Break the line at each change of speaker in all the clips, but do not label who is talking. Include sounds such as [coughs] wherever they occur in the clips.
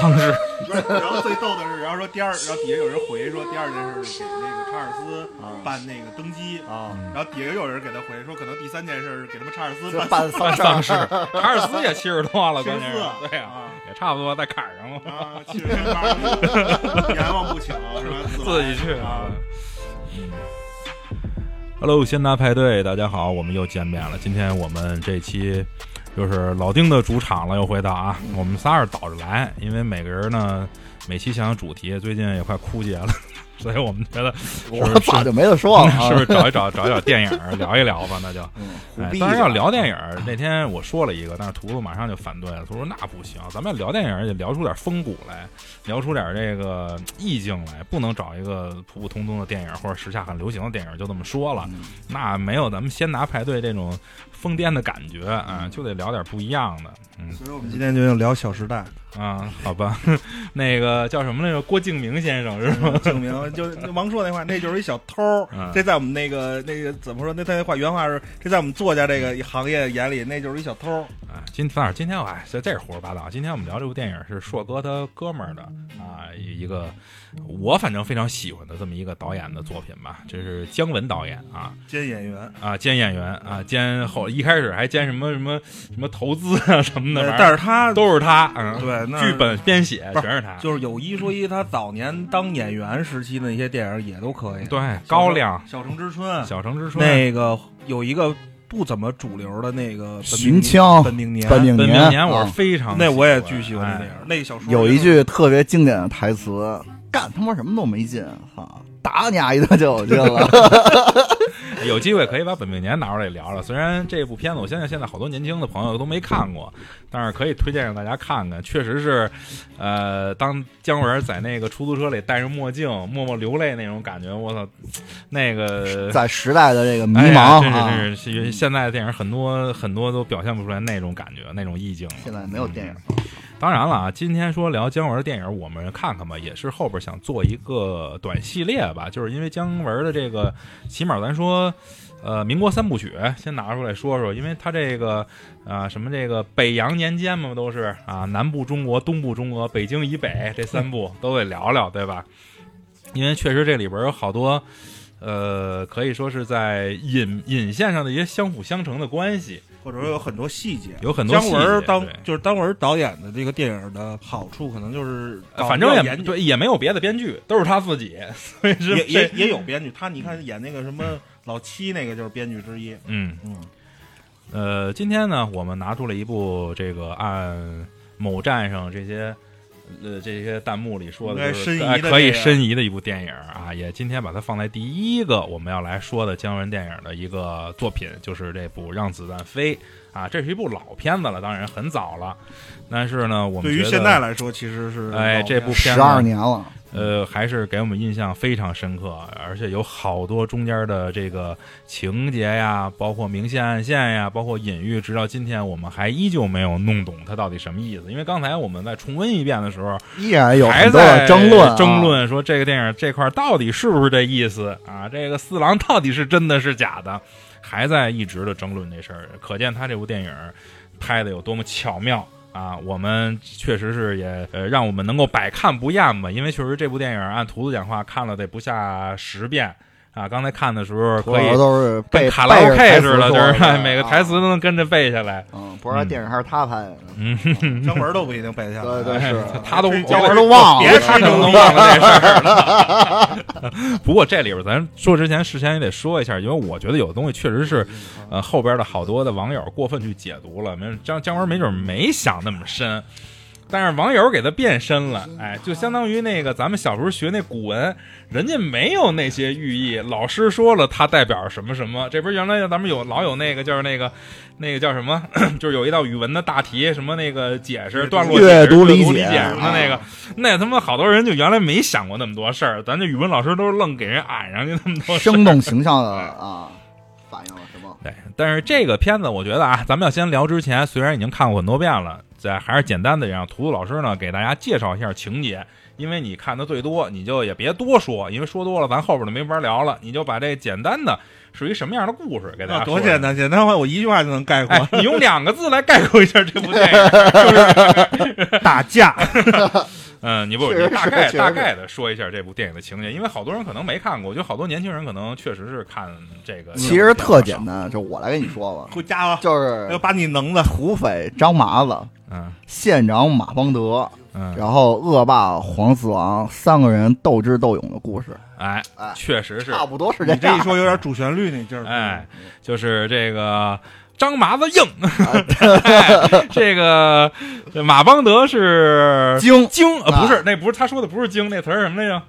扮丧尸，[laughs]
然后最逗的是，然后说第二，然后底下有人回说第二件事给那个查尔斯办那个登基
啊，
然后底下又有人给他回说，可能第三件事是给他们查尔斯办
丧尸。[laughs] 查尔斯也七十多了，关键是，对呀、
啊
也差不多在坎上了。
啊，七十天八阎王不请是吧？[laughs]
自己去
啊。
嗯。Hello，先达派对，大家好，我们又见面了。今天我们这期就是老丁的主场了，又回到啊，我们仨是倒着来，因为每个人呢每期想想主题，最近也快枯竭了，所以我们觉得 [laughs]
我早就没得说了啊，[laughs]
是不是找一找找一找电影聊一聊吧？那就。当然要聊电影。那天我说了一个，但是图图马上就反对了。他说那不行，咱们要聊电影儿，得聊出点风骨来，聊出点这个意境来，不能找一个普普通通的电影或者时下很流行的电影就这么说了。
嗯
那没有咱们先拿派对这种疯癫的感觉啊，就得聊点不一样的。嗯
所以我们今天就聊《小时代
啊，好吧，[laughs] 那个叫什么来着？郭敬明先生是吗？》，
敬明就就王朔那话，那就是一小偷
嗯。
这在我们那个那个怎么说？那他那话原话是，这在我们作家这个行业眼里，那就是一小偷。
啊，今反正今天我哎，这这是胡说八道。今天我们聊这部电影是硕哥他哥们儿的啊，一个我反正非常喜欢的这么一个导演的作品吧。这是姜文导演啊
兼演员，
啊，兼演员啊，兼后一开始还兼什么什么什么投资啊什么的，
但是他
都是他，嗯，
对那
剧本编写
不是
全是他，
就是有一说一，他早年当演员时期的那些电影也都可以。
对高粱、
小城之春，
小城之春、
那个有一个不怎么主流的那个本
寻枪。
本命年，
本命年。
年，我是
啊。
非常
那我也巨喜欢那
哎
电影。那个小说
有一句特别经典的台词：“干他妈什么都没劲，哈，打你丫一顿就有劲了。[laughs]
有机会可以把本命年拿出来聊聊。虽然这部片子，我相信现在好多年轻的朋友都没看过，但是可以推荐让大家看看。确实是，呃，当姜文在那个出租车里戴着墨镜，默默流泪那种感觉，我操，那个”
在时代的这个迷茫啊，
真是真是，现在的电影很多很多都表现不出来那种感觉，那种意境了。
现在没有电影。
当然了啊，今天说聊姜文电影，我们看看吧，也是后边想做一个短系列吧，就是因为姜文的这个，起码咱说，呃，民国三部曲先拿出来说说，因为他这个啊、什么这个北洋年间嘛，都是啊，南部中国、东部中国、北京以北这三部都得聊聊，对吧？因为确实这里边有好多。呃，可以说是在引引线上的一些相辅相成的关系，
或者说有很多细节。
有很多
姜
细节
文当就是姜文导演的这个电影的好处，可能就是
反正也对，也没有别的编剧，都是他自己，所以是
也也也有编剧。他你看演那个什么老七，那个就是编剧之一。
嗯
嗯，
呃，今天呢，我们拿出了一部这个按某站上这些呃这些弹幕里说的，就是可以申遗的一部电影啊，也今天把它放在第一个我们要来说的姜文电影的一个作品，就是这部《让子弹飞》啊，这是一部老片子了，当然很早了，但是呢，我们
对于现在来说，其实是
哎这部片
十二年了，
呃，还是给我们印象非常深刻，而且有好多中间的这个情节呀，包括明线暗线呀，包括隐喻，直到今天我们还依旧没有弄懂它到底什么意思。因为刚才我们在重温一遍的时候，
依然有
还在
争论啊，
争论说这个电影这块到底是不是这意思啊？这个四郎到底是真的是假的？还在一直的争论这事儿，可见他这部电影拍的有多么巧妙。啊，我们确实是也呃，让我们能够百看不厌吧，因为确实这部电影按图子讲话看了得不下十遍啊。刚才看的时候可以
都是
卡拉 OK 似的，就是 [laughs] 每个台词
啊
都能跟着背下来。
嗯，不知道电影还是他拍的，
嗯，[laughs]
姜文都不一定背得下来。
对对是
哎 [laughs] 他都
姜文都忘了，
别
他可能都忘了这事儿了。不过这里边咱说之前，事先也得说一下，因为我觉得有的东西确实是，呃，后边的好多的网友过分去解读了，没姜姜文没准没想那么深。但是网友给他变身了，哎，就相当于那个咱们小时候学那古文，人家没有那些寓意，老师说了它代表什么什么。这不是原来咱们有老有那个就是那个那个叫什么，[clears throat] 就是有一道语文的大题，什么那个解释段落解释
阅读理
理
解
什么的那个，那他妈好多人就原来没想过那么多事儿，咱这语文老师都是愣给人安上去那么多事
生动形象的啊，反映了什么？
对，但是这个片子我觉得啊，咱们要先聊之前，虽然已经看过很多遍了，在还是简单的让图图老师呢给大家介绍一下情节，因为你看的最多，你就也别多说，因为说多了咱后边就没法聊了，你就把这简单的属于什么样的故事给大
啊
家说。
多简单，简单话我一句话就能概括
哎，你用两个字来概括一下这部电影。[laughs]
打架。[laughs]
嗯，你不，你大概大概的说一下这部电影的情节，因为好多人可能没看过，我觉得好多年轻人可能确实是看这个。
其实特简，单，就我来跟你说吧，
回家吧，
就是
要把你能的。
土匪张麻子、
嗯
县长马邦德，
嗯，
然后恶霸黄四郎三个人斗智斗勇的故事，
哎
哎，
确实是，
差不多是这
你这
样
一。说有点主旋律那劲儿。
哎，就是这个张麻子硬，[laughs] 哎这个马邦德是
精。
精，呃，
啊
不是，那不是他说的不是精，那词儿是什么来着？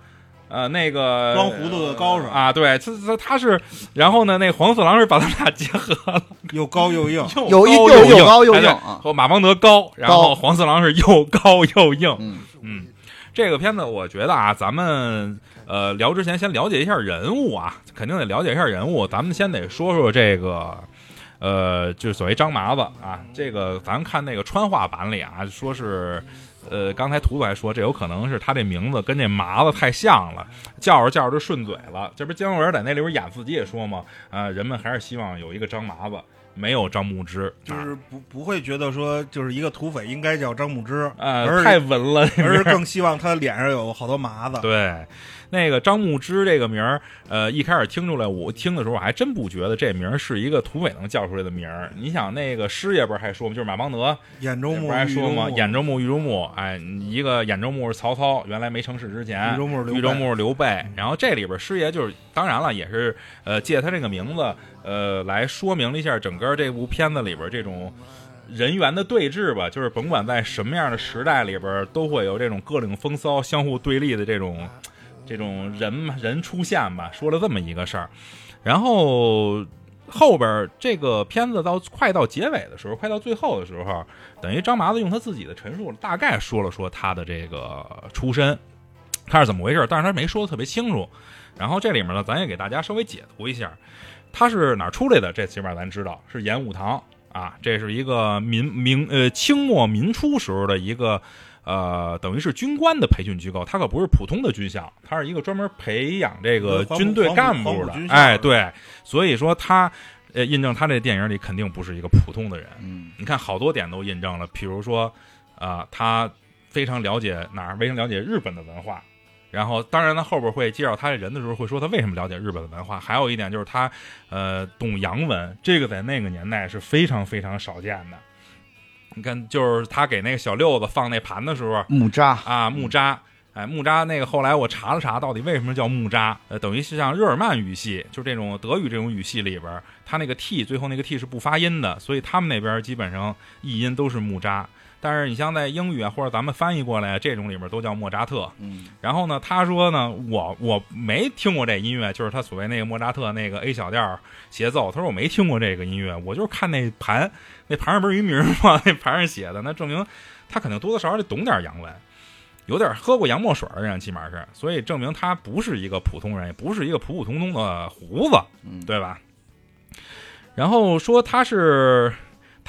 呃，那个
装糊涂的高手
啊，对，他他他是，然后呢，那黄四郎是把他们俩结合了，
又高又硬。[laughs]
有一
高
又
硬。
又高又硬啊。
和马邦德高，然后黄四郎是又高又硬，
嗯，
嗯，这个片子我觉得啊，咱们呃聊之前先了解一下人物啊，肯定得了解一下人物。咱们先得说说这个，呃，就是所谓张麻子啊，这个咱看那个川话版里啊，说是。呃，刚才图图还说，这有可能是他这名字跟这麻子太像了，叫着叫着就顺嘴了。这不姜文在那里边演自己也说嘛，啊、人们还是希望有一个张麻子，没有张牧之，
就是不不会觉得说，就是一个土匪应该叫张牧之，
呃，太文了，
而是更希望他脸上有好多麻子。
对，那个张牧之这个名儿，呃，一开始听出来，我听的时候我还真不觉得这名儿是一个土匪能叫出来的名儿。你想，那个师爷不是还说吗？就是马邦德不
眼周目
是还说吗？
玉
兖州牧、豫州牧，哎，一个兖州牧是曹操，原来没成事之前，
豫州牧是刘备。
然后这里边师爷就是，当然了，也是呃借他这个名字，呃，来说明了一下整个这部片子里边这种。人员的对峙吧，就是甭管在什么样的时代里边，都会有这种各领风骚、相互对立的这种 [tsk] 这种人嘛人出现吧，说了这么一个事儿。然后后边这个片子到快到结尾的时候，快到最后的时候，等于张麻子用他自己的陈述，大概说了说他的这个出身，他是怎么回事，但是他没说的特别清楚。然后这里面呢，咱也给大家稍微解读一下，他是哪儿出来的？这起码咱知道是演武堂啊，这是一个民明呃清末民初时候的一个呃等于是军官的培训机构，它可不是普通的军校，它是一个专门培养这个军队干部的哎，对，所以说他呃印证他这电影里肯定不是一个普通的人。
嗯，
你看好多点都印证了，比如说啊、他非常了解哪儿，非常了解日本的文化。然后，当然，他后边会介绍他这人的时候，会说他为什么了解日本的文化。还有一点就是他，呃，懂洋文，这个在那个年代是非常非常少见的。你看，就是他给那个小六子放那盘的时候
木扎，
啊，木扎，哎，木扎那个后来我查了查，到底为什么叫木扎？呃，等于是像日耳曼语系，就这种德语这种语系里边，他那个 t 最后那个 t 是不发音的，所以他们那边基本上译音都是木扎。但是你像在英语啊，或者咱们翻译过来这种里边都叫莫扎特。
嗯，
然后呢，他说呢，我我没听过这音乐，就是他所谓那个莫扎特那个 A 小调协奏。他说我没听过这个音乐，我就是看那盘，那盘上不是一名吗？[laughs] 那盘上写的，那证明他肯定多多少少得懂点洋文，有点喝过洋墨水的人，起码是，所以证明他不是一个普通人，也不是一个普普通通的胡子，
嗯
对吧？然后说他是。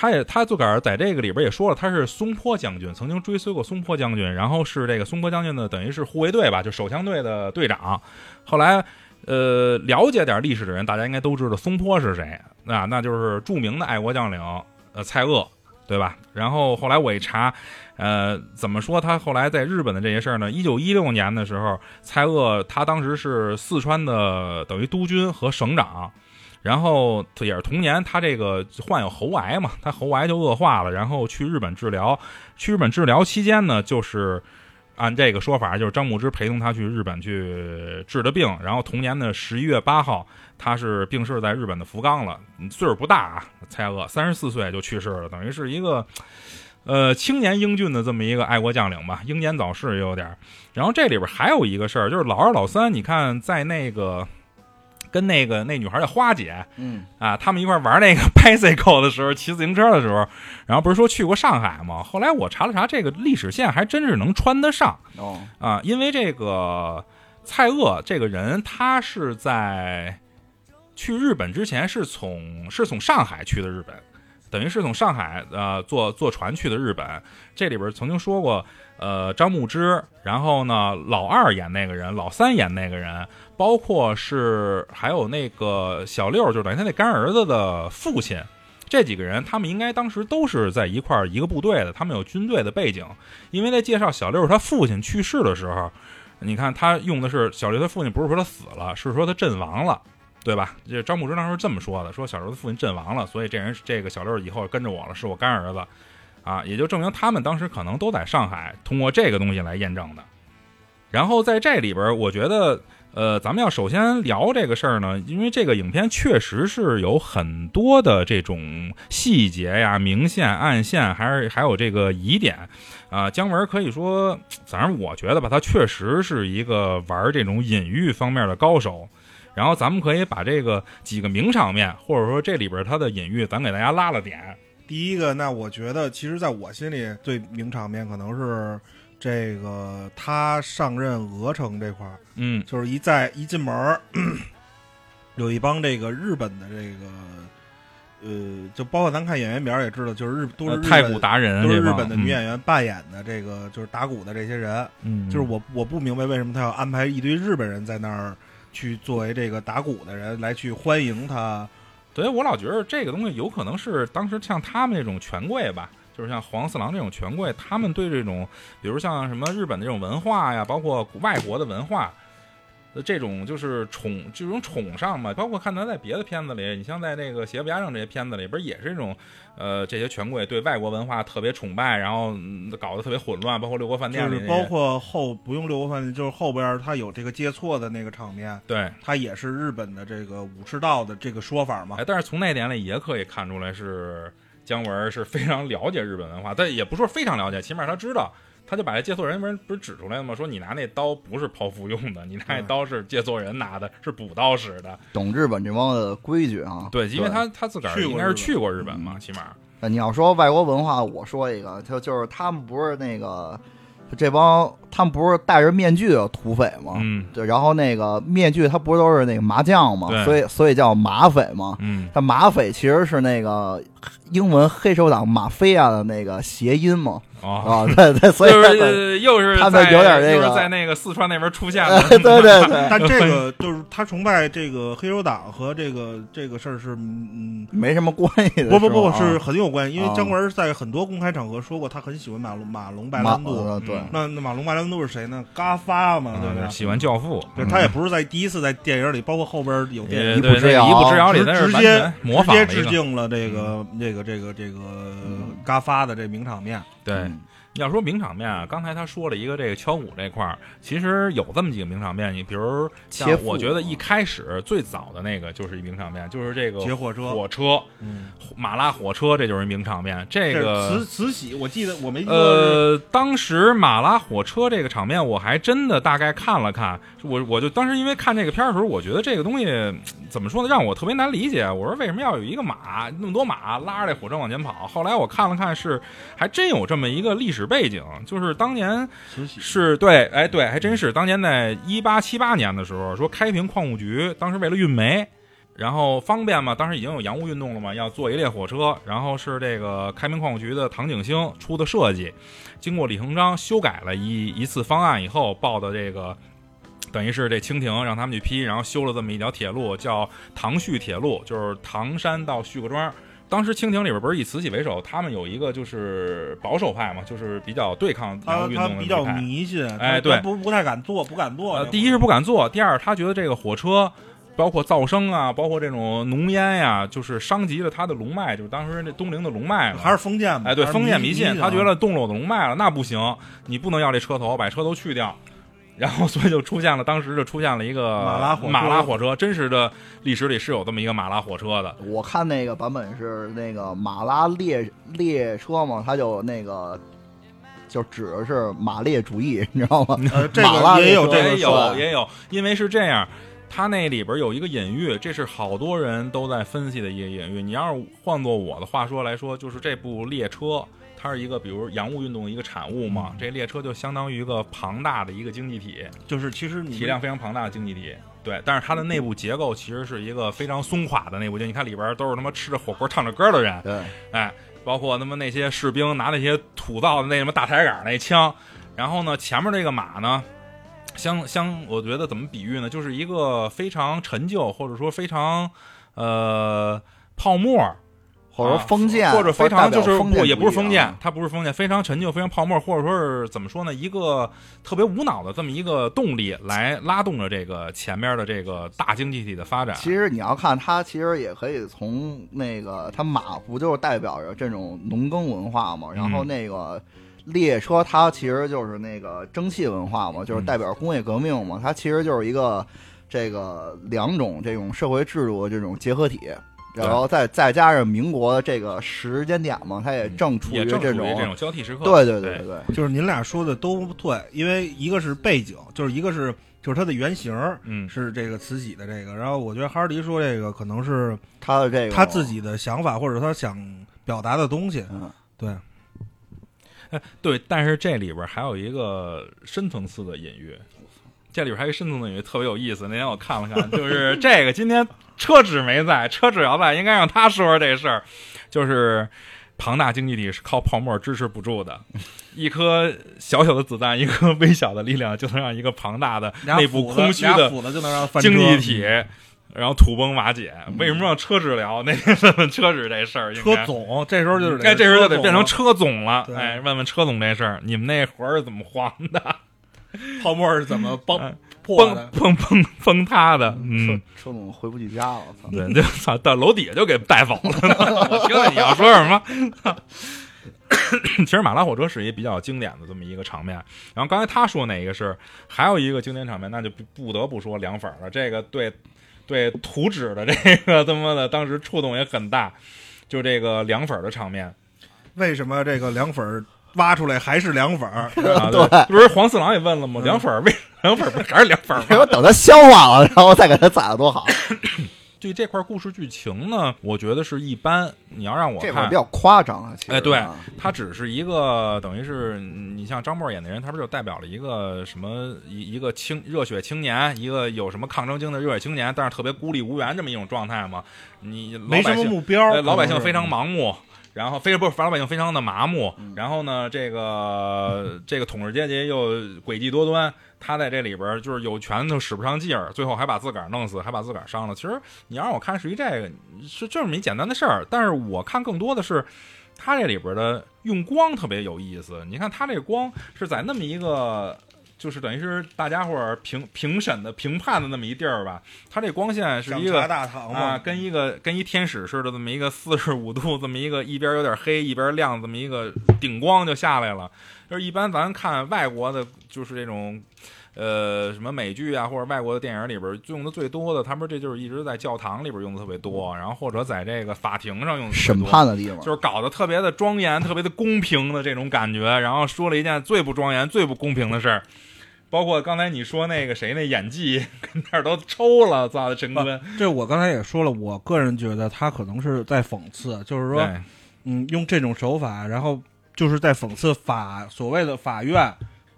他也，他自个儿在这个里边也说了，他是松坡将军，曾经追随过松坡将军，然后是这个松坡将军的，等于是护卫队吧，就手枪队的队长。后来，呃，了解点历史的人，大家应该都知道松坡是谁啊，那就是著名的爱国将领，呃，蔡锷，对吧？然后后来我一查，呃，怎么说他后来在日本的这些事儿呢？一九一六年的时候，蔡锷他当时是四川的等于督军和省长。然后也是同年，他这个患有喉癌嘛，他喉癌就恶化了，然后去日本治疗。去日本治疗期间呢，就是按这个说法，就是张牧之陪同他去日本去治的病。然后同年的十一月八号，他是病逝在日本的福冈了，岁数不大啊，蔡锷三十四岁就去世了，等于是一个。呃，青年英俊的这么一个爱国将领吧，英年早逝也有点。然后这里边还有一个事儿，就是老二老三，你看在那个跟那个那女孩叫花姐，
嗯，
啊，他们一块玩那个 bicycle 的时候，骑自行车的时候，然后不是说去过上海吗？后来我查了查，这个历史线还真是能穿得上
哦，
啊，因为这个蔡锷这个人，他是在去日本之前是从是从上海去的日本，等于是从上海呃坐坐船去的日本。这里边曾经说过，呃，张牧之，然后呢，老二演那个人，老三演那个人，包括是还有那个小六，就等于他那干儿子的父亲。这几个人，他们应该当时都是在一块儿一个部队的，他们有军队的背景。因为在介绍小六他父亲去世的时候，你看他用的是小六他父亲，不是说他死了，是说他阵亡了，对吧？这张牧之当时这么说的，说小六的父亲阵亡了，所以这人这个小六以后跟着我了，是我干儿子，啊，也就证明他们当时可能都在上海，通过这个东西来验证的。然后在这里边，我觉得。呃，咱们要首先聊这个事儿呢，因为这个影片确实是有很多的这种细节呀、明线、暗线，还是还有这个疑点啊。姜文可以说，反正我觉得吧，他确实是一个玩这种隐喻方面的高手。然后咱们可以把这个几个名场面，或者说这里边他的隐喻，咱给大家拉了点。
第一个，那我觉得，其实在我心里最名场面可能是。这个他上任鹅城这块儿，
嗯，
就是一在一进门儿，[clears throat] 有一帮这个日本的这个，呃，就包括咱看演员表也知道，就是日都是
太鼓达人，
都是日本的女演员扮演的这个就是打鼓的这些人，
嗯，
就是我我不明白为什么他要安排一堆日本人在那儿去作为这个打鼓的人来去欢迎他，
所以我老觉得这个东西有可能是当时像他们那种权贵吧。就是像黄四郎这种权贵，他们对这种，比如像什么日本的这种文化呀，包括外国的文化这种，就是宠这种宠上嘛。包括看他在别的片子里，你像在那个邪不压正这些片子里边，也是这种，呃，这些权贵对外国文化特别崇拜，然后搞得特别混乱。包括六国饭店里，
包括后不用六国饭店，就是后边他有这个接错的那个场面，
对
他也是日本的这个武士道的这个说法嘛。
哎，但是从那点里也可以看出来是。姜文是非常了解日本文化，但也不说非常了解，起码他知道，他就把这借错人不是不是指出来了吗？说你拿那刀不是剖腹用的，你拿那刀是借错人拿的，是补刀使的。
懂日本这帮的规矩啊？
对，因为他他自个儿应该是去过日本嘛，起码。
你要说外国文化，我说一个，就就是他们不是那个。这帮他们不是戴着面具的土匪吗？
嗯，
对，然后那个面具他不是都是那个麻将吗？所以所以叫马匪嘛。
嗯，
他马匪其实是那个英文黑手党马菲亚的那个谐音嘛。啊，对对，所以
又是
他们有点这
个在那个四川那边出现
的，对 [laughs] 对对。[laughs]
但这个就是他崇拜这个黑手党和这个这个事儿是嗯
没什么关系的，
不不不是很有关系，因为姜文在很多公开场合说过他很喜欢马龙马龙白兰度，
对，
那那马龙白兰度是谁呢？嘎发嘛，对吧？
喜欢教父，
对他也不是在第一次在电影里，包括后边有电影
一步之遥，一步之遥里
直接
模仿
直接致敬了这个这个这个这个嘎发的这名场面，
对。要说名场面啊，刚才他说了一个这个敲鼓这块儿，其实有这么几个名场面。你比如像我觉得一开始最早的那个就是一名场面，就是这个
劫火车，
火车，马拉火车，这就是名场面。这个
慈慈禧，我记得我没
呃，当时马拉火车这个场面，我还真的大概看了看。我我就当时因为看这个片儿的时候，我觉得这个东西怎么说呢，让我特别难理解。我说为什么要有一个马那么多马拉着这火车往前跑？后来我看了看，是还真有这么一个历史。背景就是当年是对，哎对，还真是当年在一八七八年的时候，说开平矿务局当时为了运煤，然后方便嘛，当时已经有洋务运动了嘛，要做一列火车，然后是这个开平矿务局的唐景星出的设计，经过李鸿章修改了一一次方案以后报的这个，等于是这清廷让他们去批，然后修了这么一条铁路，叫唐胥铁路，就是唐山到胥各庄。当时清廷里边不是以慈禧为首，他们有一个就是保守派嘛，就是比较对抗洋务运动的
比较迷信，
哎，对，
不不太敢做，不敢做。
第一是不敢做，第二他觉得这个火车，包括噪声啊，包括这种浓烟呀，就是伤及了他的龙脉，就是当时那东陵的龙脉
还是封建
嘛？哎，对，封建
迷
信，他觉得动了我的龙脉了，那不行，你不能要这车头，把车头去掉。然后，所以就出现了，当时就出现了一个
马拉火
马拉火车，真实的历史里是有这么一个马拉火车的。
我看那个版本是那个马拉列列车嘛，它就那个就指的是马列主义，你知道吗？
这个也有，这
个也有也有，因为是这样，它那里边有一个隐喻，这是好多人都在分析的一个隐喻。你要是换做我的话说来说，就是这部列车。它是一个，比如洋务运动的一个产物嘛，这列车就相当于一个庞大的一个经济体，
就是其实
体量非常庞大的经济体。对，但是它的内部结构其实是一个非常松垮的内部，就你看里边都是他妈吃着火锅唱着歌的人，
对，
哎，包括他妈那些士兵拿那些土造的那什么大抬杆那枪，然后呢，前面这个马呢，相相，我觉得怎么比喻呢？就是一个非常陈旧，或者说非常呃泡沫。
或者说封建，
或者非常就是
不
也不是封建
啊，
它不是封建，非常陈旧，非常泡沫，或者说是怎么说呢？一个特别无脑的这么一个动力来拉动着这个前面的这个大经济体的发展。
其实你要看它，其实也可以从那个它马不就是代表着这种农耕文化嘛？然后那个列车它其实就是那个蒸汽文化嘛，就是代表工业革命嘛。它其实就是一个这个两种这种社会制度的这种结合体。然后再再加上民国这个时间点嘛，它也正处于
这
种
这种交替时刻。
对
对
对对，
就是您俩说的都对，因为一个是背景，就是一个是就是它的原型，
嗯，
是这个慈禧的这个。然后我觉得哈尔迪说这个可能是
他的这个
他自己的想法，或者他想表达的东西。
嗯，
对。
哎，对，但是这里边还有一个深层次的隐喻。这里边还有一深层的隐喻特别有意思。那天我看了看，就是 [laughs] 这个今天车纸没在，车纸要在，应该让他说说这事儿。就是庞大经济体是靠泡沫支持不住的，一颗小小的子弹，一颗微小的力量，就能让一个庞大的内部空虚的经济体，然后土崩瓦解。为什么让车纸聊？那天问问车纸这事儿，
车总这时候就是
该这时候就得变成车总了。
对
哎，问问车总这事儿，你们那活儿是怎么黄的？[laughs]
泡沫是怎么崩破
崩
的？
崩崩崩塌的？嗯，
车总回不去家了，操！
对，就操到楼底下就给带走了。[laughs] 我听听你要说什么。[coughs] 其实马拉火车是一比较经典的这么一个场面。然后刚才他说哪个是还有一个经典场面，那就不不得不说凉粉了。这个对对图纸的这个他妈的当时触动也很大，就这个凉粉的场面。
为什么这个凉粉挖出来还是凉粉儿？[laughs]
啊、对，不是黄四郎也问了吗？凉粉儿为 [laughs] 凉粉儿不还是凉粉吗？[laughs]
我等它消化了，然后再给它宰了多好。[coughs]
对这块故事剧情呢，我觉得是一般。你要让我
这块比较夸张啊，
哎，对，它只是一个等于是你像张默演的人，他不就代表了一个什么一一个青热血青年，一个有什么抗争精神热血青年，但是特别孤立无援这么一种状态吗？你
没什么目标，
老百姓非常盲目。然后非不是老百姓非常的麻木，然后呢，这个 [coughs] 这个统治阶级又诡计多端，他在这里边就是有权都使不上劲儿，最后还把自个儿弄死，还把自个儿伤了。其实你要让我看是一这个是这么一简单的事儿，但是我看更多的是他这里边的用光特别有意思。你看他这光是在那么一个。就是等于是大家伙儿评评审的评判的那么一地儿吧，它这光线是一个
大堂
啊，跟一个跟一天使似的这么一个四十五度这么一个一边有点黑一边亮这么一个顶光就下来了。就是一般咱看外国的，就是这种呃什么美剧啊或者外国的电影里边用的最多的，他们这就是一直在教堂里边用的特别多，然后或者在这个法庭上用的
审判的地方，
就是搞得特别的庄严、特别的公平的这种感觉，然后说了一件最不庄严、最不公平的事儿。包括刚才你说那个谁那演技 [laughs] 跟那儿都抽了，操的陈坤。
这我刚才也说了，我个人觉得他可能是在讽刺，就是说，嗯，用这种手法，然后就是在讽刺法所谓的法院，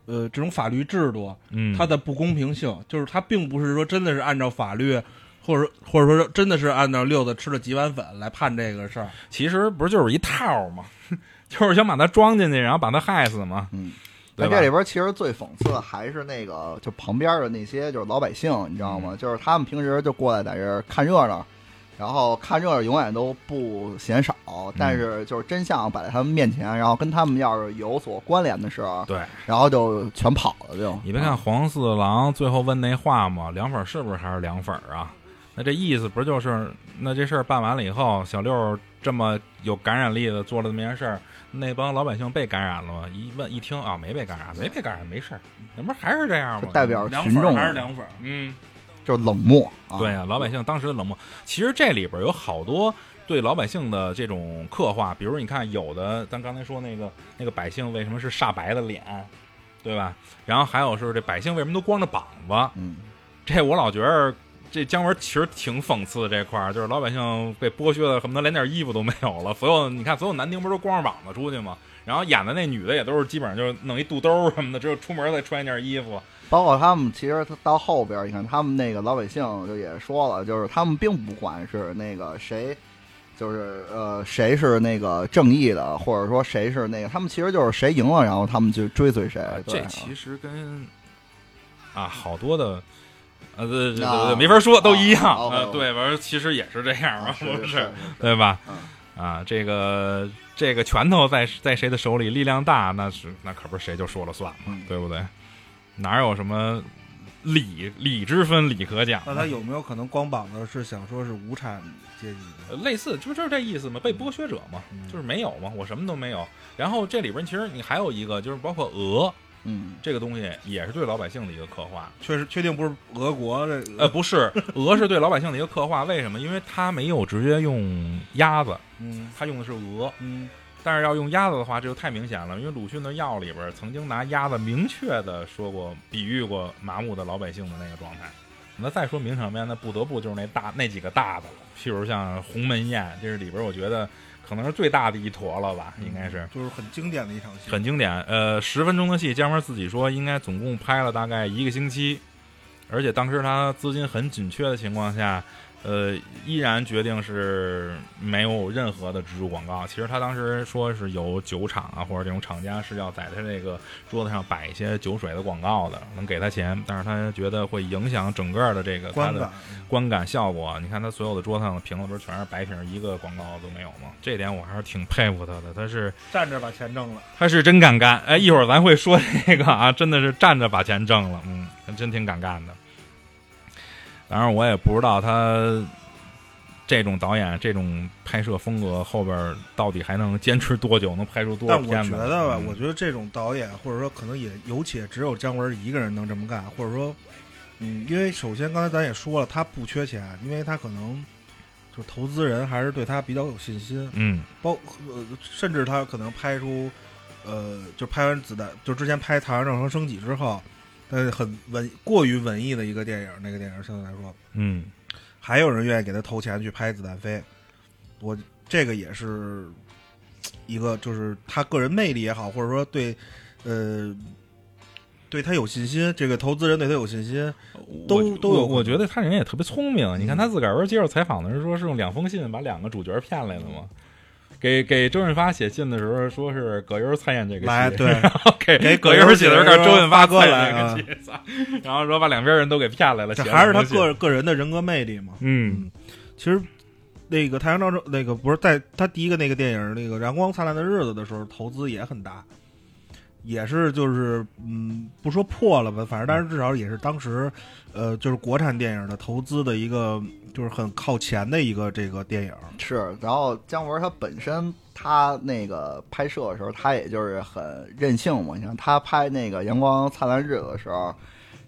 呃，这种法律制度，
嗯，
它的不公平性，就是他并不是说真的是按照法律，或者或者说真的是按照六子吃了几碗粉来判这个事儿。
其实不是就是一套嘛，[laughs] 就是想把他装进去，然后把他害死嘛。
嗯。在这里边，其实最讽刺的还是那个，就旁边的那些就是老百姓，你知道吗？就是他们平时就过来在这看热闹，然后看热闹永远都不嫌少，但是就是真相摆在他们面前，然后跟他们要是有所关联的时候，
对，
然后就全跑了。就
你别看黄四郎最后问那话嘛，凉粉是不是还是凉粉啊？那这意思不就是那这事儿办完了以后，小六这么有感染力的做了这么件事儿？那帮老百姓被感染了吗？一问一听啊，没被感染，没被感染，没事儿，那不是还是这样吗？
代表群众
还是凉粉，
嗯，
就是冷漠。
对呀，老百姓当时的冷漠。其实这里边有好多对老百姓的这种刻画，比如你看，有的咱刚才说那个那个百姓为什么是煞白的脸，对吧？然后还有是这百姓为什么都光着膀子？
嗯，
这我老觉得。这姜文其实挺讽刺的这块儿，就是老百姓被剥削的，恨不得连点衣服都没有了。所有你看，所有男丁不是都光着膀子出去吗？然后演的那女的也都是基本上就是弄一肚兜什么的，只有出门再穿一件衣服。
包括他们，其实到后边你看他们那个老百姓就也说了，就是他们并不管是那个谁，就是呃谁是那个正义的，或者说谁是那个，他们其实就是谁赢了，然后他们就追随谁。
这其实跟啊好多的。呃，对对对，没法说，都一样。呃，对，完其实也是这样嘛，不是？对吧？啊，这个这个拳头在在谁的手里，力量大，那是那可不是谁就说了算嘛，对不对？哪有什么理理之分，理可讲？
那他有没有可能光膀子是想说是无产阶级？
类似，就就是这意思嘛，被剥削者嘛，就是没有嘛，我什么都没有。然后这里边其实你还有一个，就是包括俄。
嗯，
这个东西也是对老百姓的一个刻画，
确实确定不是俄国的，
呃，不是，俄是对老百姓的一个刻画。为什么？因为他没有直接用鸭子，
嗯，
他用的是鹅，
嗯，
但是要用鸭子的话，这就太明显了，因为鲁迅的药里边曾经拿鸭子明确的说过，比喻过麻木的老百姓的那个状态。那再说名场面，那不得不就是那大那几个大的了，譬如像鸿门宴，这是里边我觉得。可能是最大的一坨了吧，应该是，
就是很经典的一场戏，
很经典。呃，十分钟的戏，姜文自己说应该总共拍了大概一个星期，而且当时他资金很紧缺的情况下。呃，依然决定是没有任何的植入广告。其实他当时说是有酒厂啊，或者这种厂家是要在他这个桌子上摆一些酒水的广告的，能给他钱。但是他觉得会影响整个的这个他的观感效果。你看他所有的桌子上的瓶子不是全是白瓶，一个广告都没有吗？这点我还是挺佩服他的。他是
站着把钱挣了，
他是真敢干。哎，一会儿咱会说这个啊，真的是站着把钱挣了，嗯，真挺敢干的。当然，我也不知道他这种导演、这种拍摄风格后边到底还能坚持多久，能拍出多少片
子？但我觉得吧，我觉得这种导演，或者说可能也有且只有姜文一个人能这么干，或者说，嗯，因为首先刚才咱也说了，他不缺钱，因为他可能就投资人还是对他比较有信心，
嗯，
包呃，甚至他可能拍出呃，就拍完子弹，就之前拍《太阳正常升起》之后。呃，很文过于文艺的一个电影，那个电影相对来说，
嗯，
还有人愿意给他投钱去拍《子弹飞》，我这个也是一个，就是他个人魅力也好，或者说对，呃，对他有信心，这个投资人对他有信心，都都有。
我觉得他人也特别聪明，你看他自个儿不是接受采访的时候说是用两封信把两个主角骗来的吗？给给周润发写信的时候，说是葛优参演这个
戏，对，
给
给
葛优写的时候，周润发
参
演这个戏，然后说把两边人都给骗来了，
这还是他个个人的人格魅力嘛？
嗯，
其实那个太阳照那个不是在他第一个那个电影那个阳光灿烂的日子的时候，投资也很大，也是就是嗯，不说破了吧，反正但是至少也是当时呃，就是国产电影的投资的一个。就是很靠前的一个这个电影
是，然后姜文他本身他那个拍摄的时候，他也就是很任性嘛。你看他拍那个《阳光灿烂日子》的时候。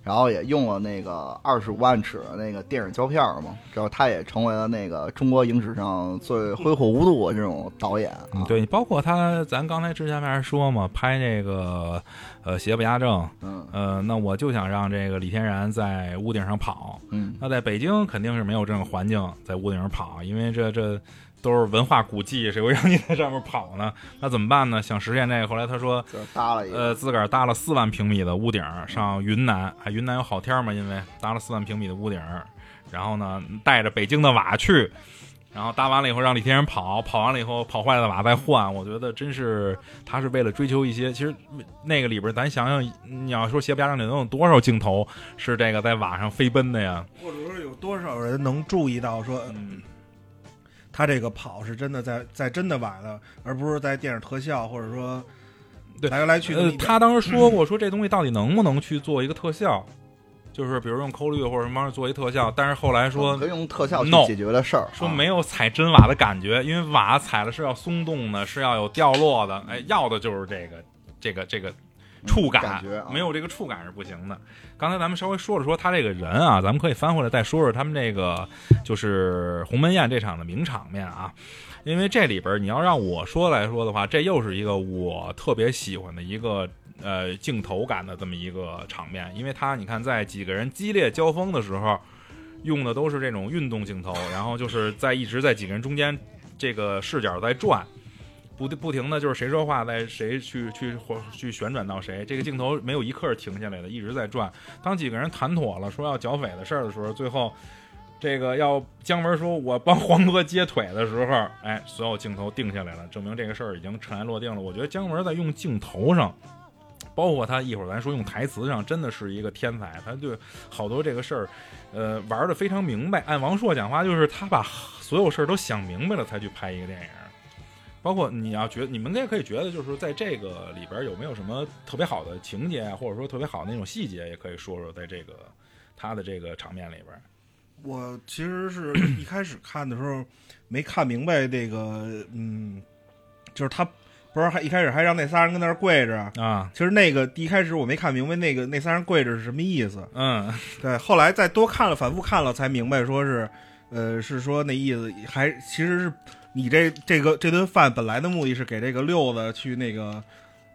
然后也用了那个二十五万尺的那个电影胶片嘛，之后他也成为了那个中国影史上最挥霍无度的这种导演。
对，包括他，咱刚才之前不是说嘛，拍这个呃邪不压正，
嗯，
呃，那我就想让这个李天然在屋顶上跑，
嗯，
那在北京肯定是没有这种环境在屋顶上跑，因为这这。都是文化古迹，谁会让你在上面跑呢？[laughs] 那怎么办呢？想实现这个，后来他说，
搭了一
个，呃，自个儿搭了四万平米的屋顶上云南，啊，云南有好天嘛，因为搭了四万平米的屋顶，然后呢，带着北京的瓦去，然后搭完了以后让李天然跑，跑完了以后跑坏了的瓦再换。我觉得真是他是为了追求一些，其实那个里边咱想想，你要说邪不压正，能有多少镜头是这个在瓦上飞奔的呀？
或者说有多少人能注意到说？嗯他这个跑是真的在在真的崴了，而不是在电影特效，或者说
对
来来去。
呃，他当时说过，说这东西到底能不能去做一个特效，就是比如用抠绿或者什么做一特效。但是后来说
可以用特效去解决的事儿，
说没有踩真瓦的感觉，因为瓦踩了是要松动的，是要有掉落的。哎，要的就是这个这个这个。触
感
没有这个触感是不行的。刚才咱们稍微说了说他这个人啊，咱们可以翻回来再说说他们这个就是鸿门宴这场的名场面啊。因为这里边你要让我说来说的话，这又是一个我特别喜欢的一个呃镜头感的这么一个场面。因为他你看在几个人激烈交锋的时候，用的都是这种运动镜头，然后就是在一直在几个人中间这个视角在转。不不停的就是谁说话，在谁去去或去旋转到谁，这个镜头没有一刻停下来的，一直在转。当几个人谈妥了说要剿匪的事儿的时候，最后这个要姜文说我帮黄渤接腿的时候，哎，所有镜头定下来了，证明这个事儿已经尘埃落定了。我觉得姜文在用镜头上。包括他一会儿咱说用台词上，真的是一个天才。他就好多这个事儿，呃，玩的非常明白。按王朔讲话，就是他把所有事儿都想明白了，才去拍一个电影。包括你要觉得，你们应该可以觉得，就是在这个里边有没有什么特别好的情节啊，或者说特别好的那种细节，也可以说说，在这个他的这个场面里边。
我其实是一开始看的时候没看明白这个，嗯，就是他。不是，还一开始还让那仨人跟那儿跪着
啊？
其实那个一开始我没看明白，那个那仨人跪着是什么意思？
嗯，
对。后来再多看了，反复看了才明白，说是，呃，是说那意思，还其实是你这这个这顿饭本来的目的是给这个六子去那个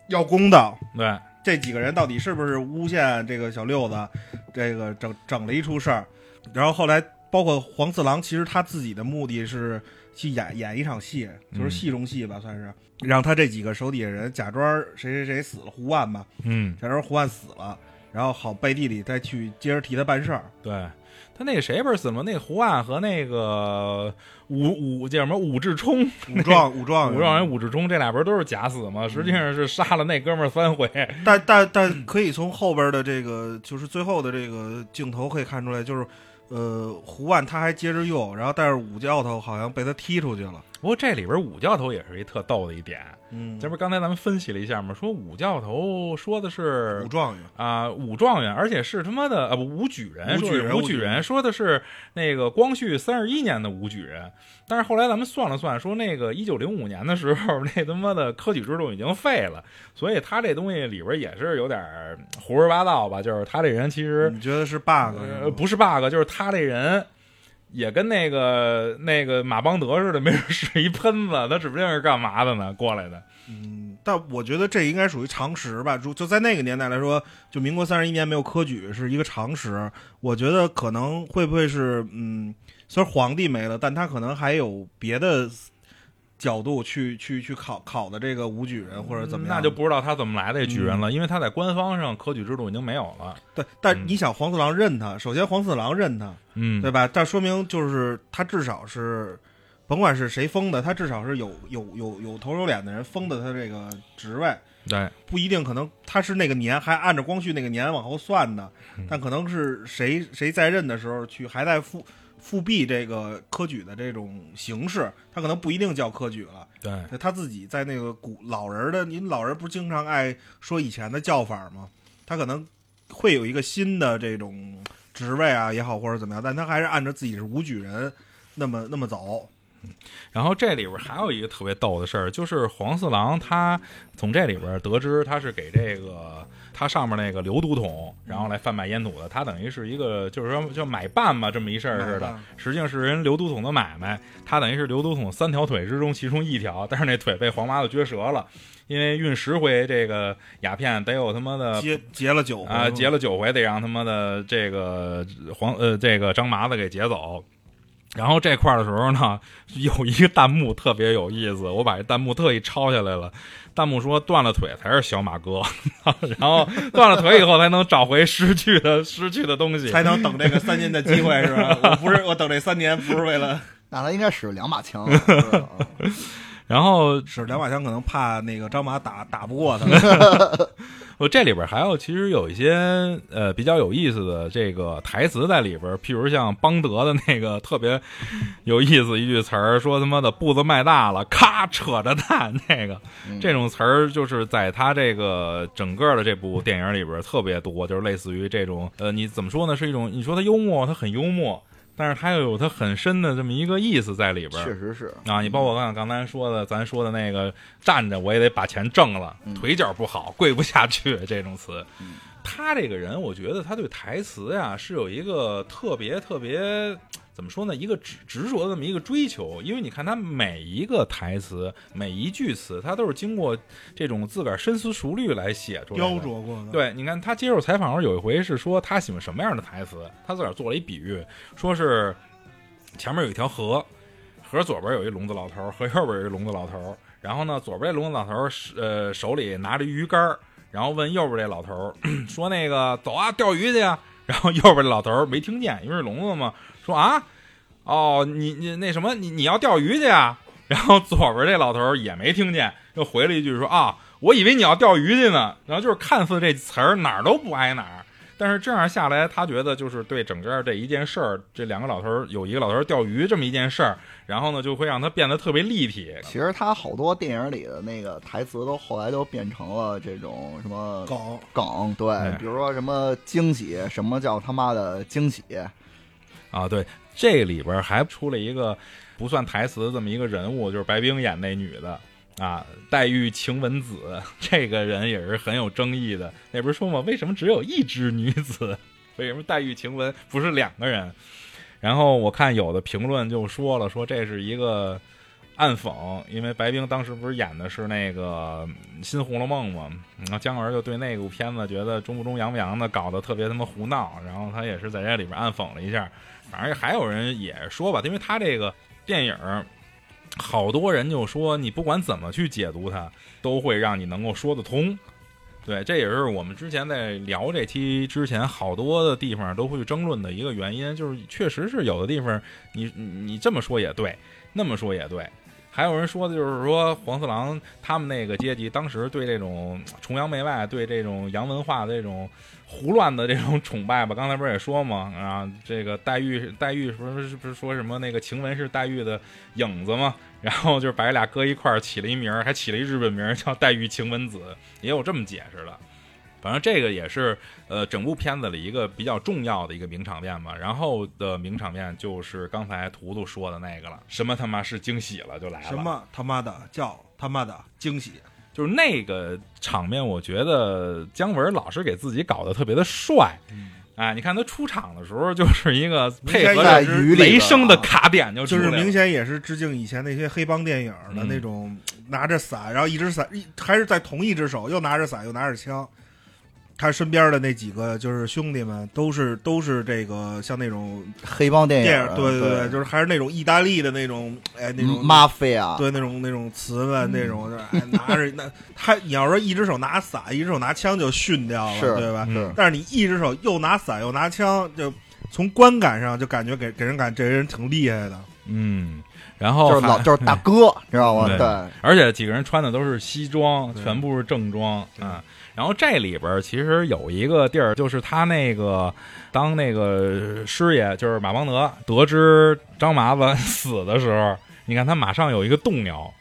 要公道。
对，
这几个人到底是不是诬陷这个小六子？这个整整了一出事儿，然后后来包括黄四郎，其实他自己的目的是去演演一场戏，就是戏中戏吧，算是。让他这几个手底下人假装谁谁谁死了，胡万吧，
嗯，
假装胡万死了，然后好背地里再去接着替他办事儿。
对他那个谁不是死了吗？那个胡万和那个武武叫什么武志冲，[laughs]
武状武状
武状元武志冲，这俩不是都是假死吗？实际上是杀了那哥们儿三回。[laughs]
但但但可以从后边的这个，就是最后的这个镜头可以看出来，就是呃，胡万他还接着用，然后但是武教头好像被他踢出去了。
不过这里边武教头也是一特逗的一点，
嗯，
这不是刚才咱们分析了一下吗？说武教头说的是
武状元
啊，武状元，而且是他妈的啊不武举人，
武举人，
武举人说的是那个光绪三十一年的武举人，但是后来咱们算了算，说那个一九零五年的时候，[laughs] 那他妈的科举制度已经废了，所以他这东西里边也是有点胡说八道吧？就是他这人其实
你觉得是 bug？
不是 bug，就是他这人。也跟那个那个马邦德似的，没准是一喷子，[laughs] 他指不定是干嘛的呢，过来的。
嗯，但我觉得这应该属于常识吧，就就在那个年代来说，就民国三十一年没有科举是一个常识。我觉得可能会不会是，嗯，虽然皇帝没了，但他可能还有别的。角度去去去考考的这个武举人或者怎么样，
那就不知道他怎么来的举人了，因为他在官方上科举制度已经没有了。
对，但你想黄四郎认他，首先黄四郎认他，
嗯，
对吧？但说明就是他至少是，甭管是谁封的，他至少是有有有有头有脸的人封的他这个职位。
对，
不一定可能他是那个年还按照光绪那个年往后算的，但可能是谁谁在任的时候去还在复。复辟这个科举的这种形式，他可能不一定叫科举了。
对，
他自己在那个古老人的，您老人不是经常爱说以前的叫法吗？他可能会有一个新的这种职位啊也好，或者怎么样，但他还是按照自己是武举人那么那么走。
然后这里边还有一个特别逗的事儿，就是黄四郎他从这里边得知他是给这个。他上面那个刘都统，然后来贩卖烟土的，他等于是一个，就是说就买办吧，这么一事儿似的。实际上是人刘都统的买卖，他等于是刘都统三条腿之中其中一条，但是那腿被黄麻子撅折了，因为运十回这个鸦片得有他妈的
劫劫了九
啊，劫了九回得让他妈的这个黄呃这个张麻子给劫走。然后这块的时候呢，有一个弹幕特别有意思，我把这弹幕特意抄下来了。弹幕说：“断了腿才是小马哥，[laughs] 然后断了腿以后才能找回失去的 [laughs] 失去的东西，
才能等这个三年的机会，是吧？[laughs] 我不是我等这三年不是为了，
那他应该使两把枪。
然后
使两把枪可能怕那个张马打打不过他。
我这里边还有其实有一些呃比较有意思的这个台词在里边，譬如像邦德的那个特别有意思一句词儿，说他妈的步子迈大了，咔扯着蛋那个 [laughs] 这种词儿，就是在他这个整个的这部电影里边特别多，就是类似于这种呃你怎么说呢？是一种你说他幽默，他很幽默。但是它又有它很深的这么一个意思在里边，
确实是
啊。你包括刚刚才说的，咱说的那个站着我也得把钱挣了，腿脚不好跪不下去这种词。他这个人，我觉得他对台词呀是有一个特别特别。怎么说呢？一个执执着的这么一个追求，因为你看他每一个台词、每一句词，他都是经过这种自个儿深思熟虑来写出来
雕琢过的。
对，你看他接受采访时候有一回是说他喜欢什么样的台词，他自个儿做了一比喻，说是前面有一条河，河左边有一聋子老头，河右边有一聋子老头，然后呢，左边这聋子老头儿呃手里拿着鱼竿儿，然后问右边这老头儿 [clears throat] 说：“那个走啊，钓鱼去呀。”然后右边老头没听见，因为是聋子嘛，说啊，哦，你你那什么，你你要钓鱼去啊？[laughs] 然后左边这老头也没听见，又回了一句说啊，我以为你要钓鱼去呢。然后就是看似这词儿哪儿都不挨哪儿，但是这样下来，他觉得就是对整个这一件事儿，这两个老头儿有一个老头儿钓鱼这么一件事儿，然后呢就会让他变得特别立体。
其实他好多电影里的那个台词都后来都变成了这种什么
梗。
梗，对
哎，
比如说什么惊喜，什么叫他妈的惊喜，
啊，对，这里边还出了一个不算台词这么一个人物，就是白冰演那女的啊，黛玉晴雯子，[laughs] 这个人也是很有争议的。那不是说吗？为什么只有一只女子？[laughs] 为什么黛玉晴雯不是两个人？然后我看有的评论就说了，说这是一个暗讽，因为白冰当时不是演的是那个《新红楼梦》嘛，然后姜文就对那部片子觉得中不中洋不洋的，搞得特别他妈胡闹，然后他也是在这里边暗讽了一下。反正还有人也说吧，因为他这个电影，好多人就说你不管怎么去解读它，都会让你能够说得通。对，这也是我们之前在聊这期之前，好多的地方都会争论的一个原因，就是确实是有的地方你你这么说也对，那么说也对。还有人说的就是说黄四郎他们那个阶级当时对这种崇洋媚外、对这种洋文化的这种胡乱的这种崇拜吧。刚才不是也说嘛，啊，这个黛玉黛玉不是不是说什么那个晴雯是黛玉的影子吗？然后就是把这俩搁一块儿起了一名儿，还起了一日本名叫黛玉晴雯子，也有这么解释的。反正这个也是呃整部片子里一个比较重要的一个名场面吧。然后的名场面就是刚才图图说的那个了，什么他妈是惊喜了就来了，
什么他妈的叫他妈的惊喜？
就是那个场面，我觉得姜文老是给自己搞得特别的帅。哎，你看他出场的时候，就是一个配合着
在雨里
雷声的
的
卡点就就
就是明显也是致敬以前那些黑帮电影的
嗯
那种，拿着伞，然后一只伞一还是在同一只手，又拿着伞又拿着枪。他身边的那几个就是兄弟们，都是都是这个像那种
黑帮电
电影，对
对
对，就是还是那种意大利的那种，哎，那种
mafia，，
对那种那种词们那种，就是哎拿着那他你要说一只手拿伞，一只手拿枪就逊掉了，对吧？
嗯
但是你一只手又拿伞又拿枪，就从观感上就感觉给给人感这人挺厉害的。
嗯，然后
就是老就是大哥，知道吗？[laughs]
对
对，
而且几个人穿的都是西装，全部是正装
对
啊。然后这里边其实有一个地儿，就是他那个当那个师爷，就是马邦德得知张麻子 [laughs] 死的时候，你看他马上有一个动摇，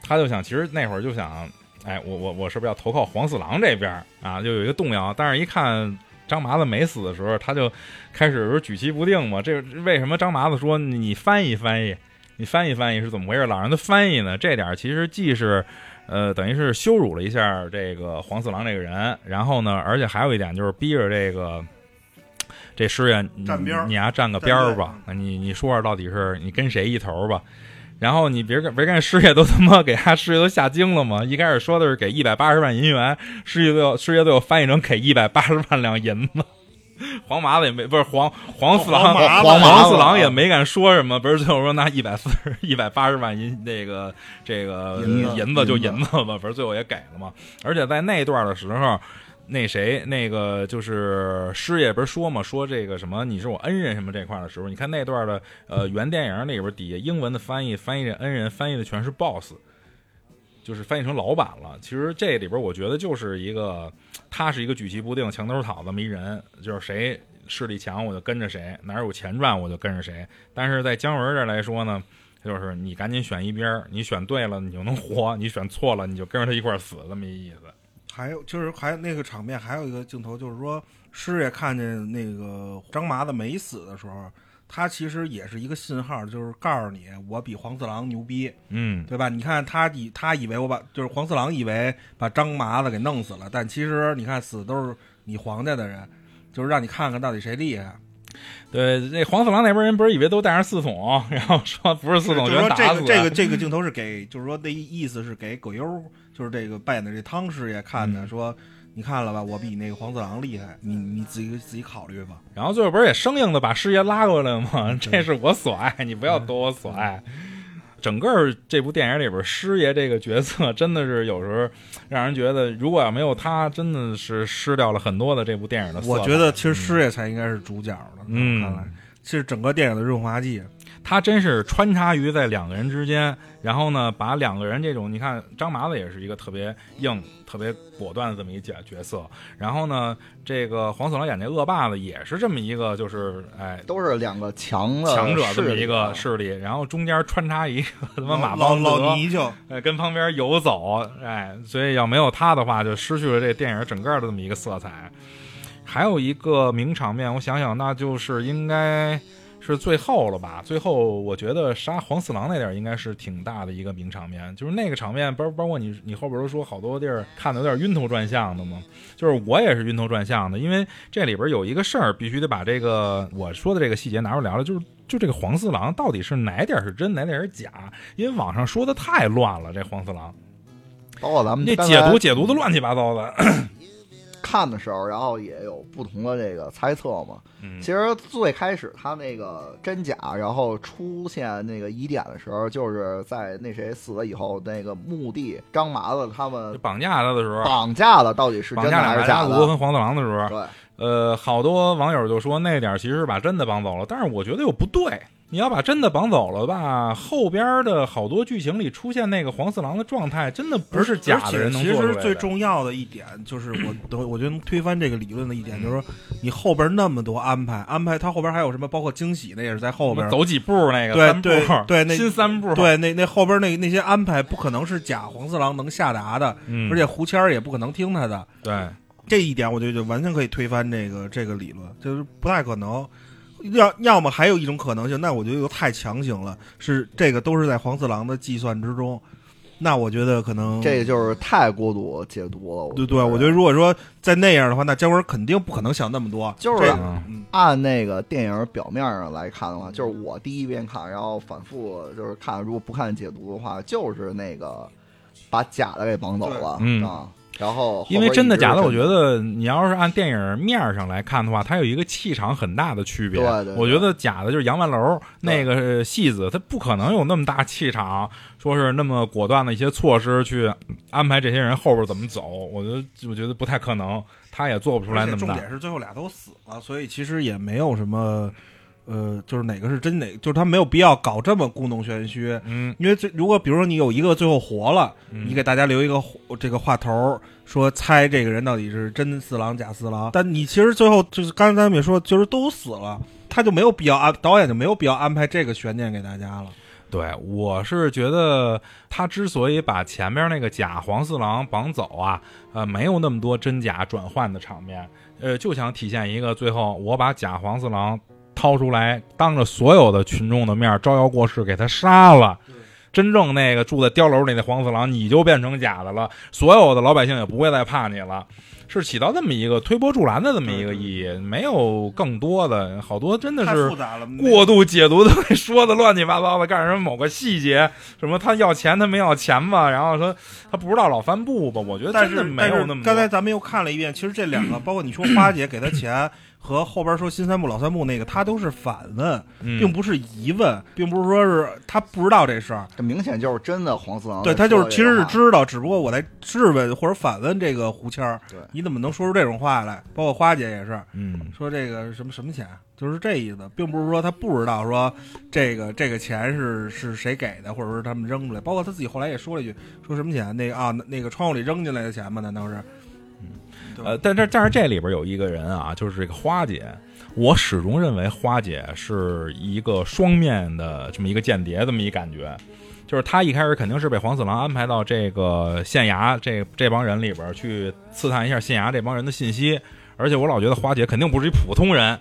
他就想，其实那会儿就想，哎，我我我是不是要投靠黄四郎这边啊？就有一个动摇，但是一看。张麻子没死的时候，他就开始说举棋不定嘛。这为什么张麻子说你翻译翻译，你翻译翻译是怎么回事？老让他翻译呢？这点其实既是，呃，等于是羞辱了一下这个黄四郎这个人，然后呢，而且还有一点就是逼着这个这师爷你
站边儿
你丫站个边儿吧，你你说说到底是你跟谁一头吧？然后你别看别看师爷都他妈给他师爷都吓惊了嘛！一开始说的是给一百八十万银元，师爷都有师爷都有翻译成给一百八十万两银子。[laughs] 黄麻子也没不是黄黄四郎
黄
四郎也没敢说什么，不是最后说拿一百四十一百八十万银那个这个
银子
就
银子
吧，不是最后也给了嘛。而且在那段的时候，那谁那个就是师爷不是说嘛，说这个什么你是我恩人什么这块的时候，你看那段的呃原电影里边底下英文的翻译翻译这恩人翻译的全是 boss。就是翻译成老板了。其实这里边我觉得就是一个，他是一个举棋不定、墙头草这么一人，就是谁势力强我就跟着谁，哪有钱赚我就跟着谁。但是在姜文这来说呢，就是你赶紧选一边，你选对了你就能活，你选错了你就跟着他一块死，这么一意思。
还有就是还那个场面，还有一个镜头，就是说师爷看见那个张麻子没死的时候，他其实也是一个信号，就是告诉你我比黄四郎牛逼，
嗯，
对吧？你看他以他以为我把就是黄四郎以为把张麻子给弄死了，但其实你看死的都是你黄家的人，就是让你看看到底谁厉害。
对，那黄四郎那边人不是以为都带上四筒，然后说不是四筒
就是说这个这个这个镜头是给，就是说那意思是给葛优，就是这个扮演的这汤师爷看的，
嗯
说你看了吧，我比那个黄四郎厉害，你你自己自己考虑吧。
然后最后不是也生硬的把师爷拉过来吗？[laughs] 这是我所爱，你不要夺我所爱。整个这部电影里边，师爷这个角色 [laughs] 真的是有时候让人觉得，如果要没有他，真的是失掉了很多的这部电影的。
我觉得其实师爷才应该是主角的，
嗯
看来，其实整个电影的润滑剂，
他真是穿插于在两个人之间，然后呢，把两个人这种，你看张麻子也是一个特别硬、特别果断的这么一角角色，然后呢，这个黄四郎演这恶霸子也是这么一个，就是哎。
都是两个强的
强者这么一个
啊
势力，然后中间穿插一个他妈马
老
邦德
老泥鳅，
哎，跟旁边游走，哎，所以要没有他的话，就失去了这电影整个的这么一个色彩。还有一个名场面，我想想，那就是应该是最后了吧？最后我觉得杀黄四郎那点儿应该是挺大的一个名场面，就是那个场面，包包括你你后边都说好多地儿看的有点晕头转向的嘛，就是我也是晕头转向的，因为这里边有一个事儿，必须得把这个我说的这个细节拿出来聊聊，就是。就这个黄四郎到底是哪点是真，哪点是假？因为网上说的太乱了，这黄四郎。
包括咱们
那解读解读的乱七八糟的。[clears throat]
看的时候，然后也有不同的这个猜测嘛。
嗯
其实最开始他那个真假，然后出现那个疑点的时候，就是在那谁死了以后，那个墓地张麻子他们
绑架他的时候，
绑架的到底是真的还是假的？
家族跟黄四郎的时候，
对，
呃，好多网友就说那点其实是把真的绑走了，但是我觉得又不对。你要把真的绑走了吧，后边的好多剧情里出现那个黄四郎的状态，真的不是假的
其实。最重要的一点就是我 [clears throat] 我我觉得能推翻这个理论的一点，就是说你后边那么多安排，安排他后边还有什么，包括惊喜那也是在后边。
走几步那个
对对对那
新三步，
对，那那后边那那些安排不可能是假黄四郎能下达的，
嗯，
而且胡谦儿也不可能听他的。
对，
这一点我觉得就完全可以推翻这个这个理论，就是不太可能。要要么还有一种可能性，那我觉得又太强行了，是这个都是在黄四郎的计算之中。那我觉得可能
这个就是太过度解读了。
对对，我觉得如果说在那样的话，那姜文肯定不可能想那么多。
就是按那个电影表面上来看的话，就是我第一遍看，然后反复就是看，如果不看解读的话，就是那个把假的给绑走了，啊，然后
因为真的假的，我觉
得
得你要是按电影面儿上来看的话，它有一个气场很大的区别。
对对对
我觉得假的就是杨万楼那个戏子，他不可能有那么大气场，说是那么果断的一些措施去安排这些人后边怎么走。我觉得我觉得不太可能，他也做不出来那么大。
重点是最后俩都死了，所以其实也没有什么，呃，就是哪个是真哪，就是他没有必要搞这么故弄玄虚。
嗯，
因为最如果比如说你有一个最后活了，
嗯
你给大家留一个这个话头，说猜这个人到底是真四郎假四郎，但你其实最后就是刚才咱们也说，就是都死了，他就没有必要安导演就没有必要安排这个悬念给大家了。
对，我是觉得他之所以把前面那个假黄四郎绑走啊，呃，没有那么多真假转换的场面，呃，就想体现一个最后我把假黄四郎掏出来，当着所有的群众的面招摇过市，给他杀了。真正那个住在碉楼里那黄四郎，你就变成假的了，所有的老百姓也不会再怕你了，是起到这么一个推波助澜的这么一个意义，没有更多的，好多真的
太
是过度解读都会说的乱七八糟的，干什么某个细节，什么他要钱他没要钱吧，然后说他不知道老帆布吧，我觉得真的没有那么。
刚才咱们又看了一遍，其实这两个，[clears throat] 包括你说花姐给他钱和后边说新三部老三部那个，他都是反问，
嗯
并不是疑问，并不是说是他不知道这事儿。
这明显就是真的黄四郎
对
说这个话。
他就是其实是知道，只不过我在质问或者反问这个胡谦儿
对，
你怎么能说出这种话来？包括花姐也是
嗯，
说这个什么什么钱，就是这意思，并不是说他不知道说这个这个钱是是谁给的，或者说他们扔出来。包括他自己后来也说了一句，说什么钱？那个啊，那那个窗户里扔进来的钱吗？难道是？
呃，但这但是这里边有一个人啊，就是这个花姐，我始终认为花姐是一个双面的这么一个间谍，这么一感觉。就是她一开始肯定是被黄四郎安排到这个县衙这这帮人里边去刺探一下县衙这帮人的信息，而且我老觉得花姐肯定不是一普通人，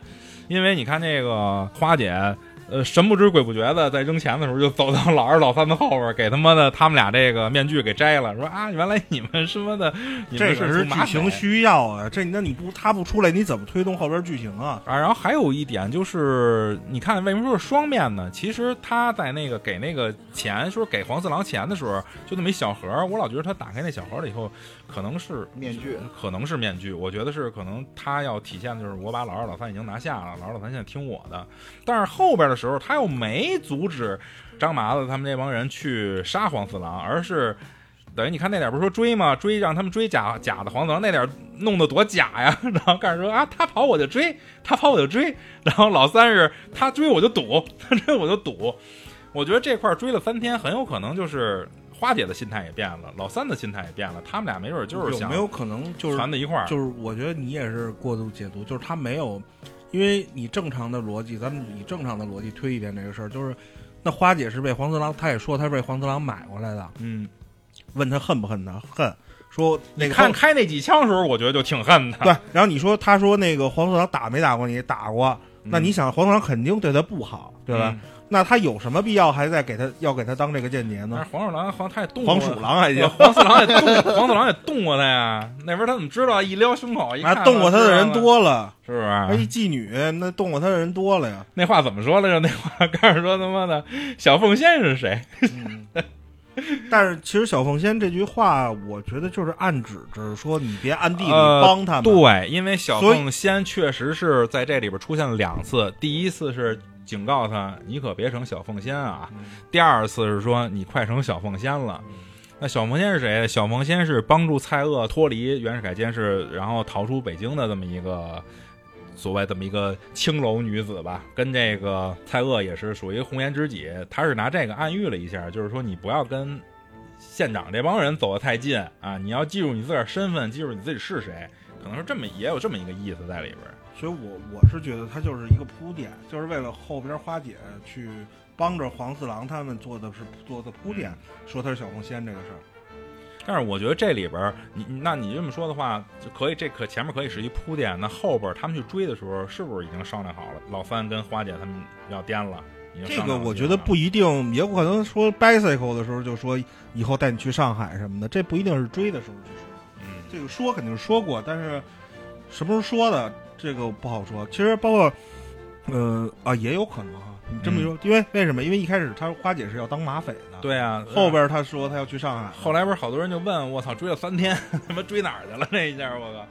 因为你看那个花姐。呃，神不知鬼不觉的，在扔钱的时候就走到老二、老三的后边，给他妈的他们俩这个面具给摘了，说啊，原来你们什么的，[laughs] 你们
这个是剧情需要啊，这那你不他不出来，你怎么推动后边剧情啊？
啊，然后还有一点就是，你看为什么说是双面呢？其实他在那个给那个钱，说给黄四郎钱的时候，就那么一小盒，我老觉得他打开那小盒了以后，可能是
面具，
可能是面具，我觉得是可能他要体现的就是我把老二老三已经拿下了，老二老三现在听我的。但是后边的时时候，他又没阻止张麻子他们这帮人去杀黄四郎，而是等于你看那点不是说追吗？追让他们追假假的黄四郎，那点弄得多假呀！[laughs] 然后开始说啊，他跑我就追，他跑我就追，然后老三是他追我就堵，他追我就堵。我觉得这块儿追了三天，很有可能就是花姐的心态也变了，老三的心态也变了，他们俩没准儿就是想
有没有可能就是
传在一块儿？
就是我觉得你也是过度解读，就是他没有，因为你正常的逻辑，咱们以正常的逻辑推一遍这个事儿，就是那花姐是被黄四郎，他也说他是被黄四郎买过来的，
嗯，
问他恨不恨他，恨，说你
看开那几枪的时候，我觉得就挺恨的。
对，然后你说他说那个黄四郎打没打过你？打过，
嗯
那你想黄四郎肯定对他不好，对吧？
嗯
那他有什么必要还在给他要给他当这个间谍呢
是？黄鼠狼好像他也动过
黄鼠狼还行，
黄四郎也动，黄四郎也动过他呀。那边他怎么知道？一撩胸口，一看
啊，动过他的人，多了，
是不
还一
是？
妓女，那动过他的人多了呀。
那话怎么说来着？那话开始说他妈的小凤仙是谁？[laughs]
但是其实小凤仙这句话，我觉得就是暗指着说你别暗地里
呃
帮他们。
对，因为小
所以
凤仙确实是在这里边出现了两次。第一次是警告他，你可别成小凤仙啊。
嗯
第二次是说你快成小凤仙了。那小凤仙是谁？小凤仙是帮助蔡锷脱离袁世凯监视，然后逃出北京的这么一个所谓这么一个青楼女子吧，跟这个蔡锷也是属于红颜知己。他是拿这个暗喻了一下，就是说你不要跟县长这帮人走得太近啊，你要记住你自个儿身份，记住你自己是谁，可能是这么也有这么一个意思在里边儿。
所以我我是觉得他就是一个铺垫，就是为了后边花姐去帮着黄四郎他们做的是做的铺垫，说他是小红仙这个事儿。
但是我觉得这里边儿，你你那你这么说的话，就可以这可前面可以是一铺垫，那后边儿他们去追的时候，是不是已经商量好了？老三跟花姐他们要颠了，
这个我觉得不一定，也有可能说 bicycle 的时候就说以后带你去上海什么的，这不一定是追的时候去说。
嗯
这个说肯定是说过，但是什么时候说的这个不好说。其实包括，呃啊，也有可能哈。你这么一说，因为为什么？因为一开始他花姐是要当马匪的，，
对啊，
后边他说他要去上海，
后来不是好多人就问我操，追了三天，[laughs] 他妈追哪儿去了？这一下我靠，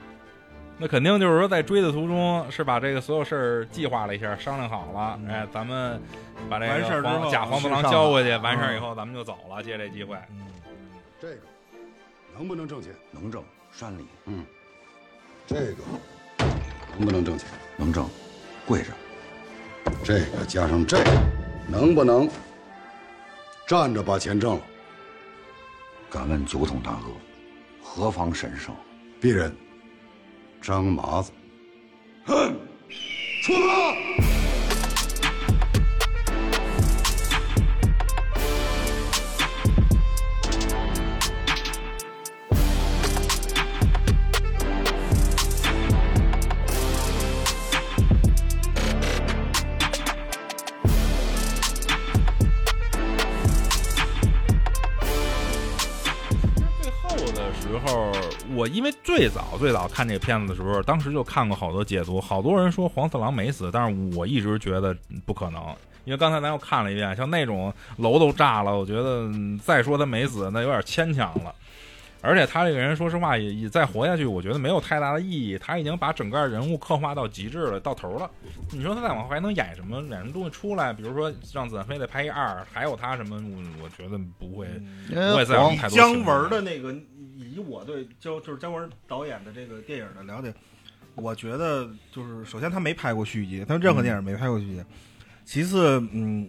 那肯定就是说在追的途中是把这个所有事儿计划了一下，商量好了，
嗯
哎，咱们把这
完事儿之后
个黄假黄四郎交回去，完事儿以
嗯
后咱们就走了，借这机会。
嗯，
这个能不能挣钱？
能挣，山里
嗯，这个能不能挣钱？
能挣，跪着。
这个加上这个，能不能站着把钱挣了？
敢问酒桶大哥，何方神圣？
鄙人张麻子，哼，出发！
我因为最早最早看这个片子的时候，当时就看过好多解读，好多人说黄四郎没死，但是我一直觉得不可能，因为刚才咱又看了一遍，像那种楼都炸了，我觉得再说他没死，那有点牵强了。而且他这个人，说实话也也再活下去，我觉得没有太大的意义。他已经把整个人物刻画到极致了，到头了。你说他再往后还能演什么演什么东西出来？比如说让子弹飞再拍一二，还有他什么？我我觉得不会，
因
不会再有太多
姜文的那个，以我对姜就是姜文导演的这个电影的了解，我觉得就是首先他没拍过续集，他任何电影没拍过续集。其次，嗯，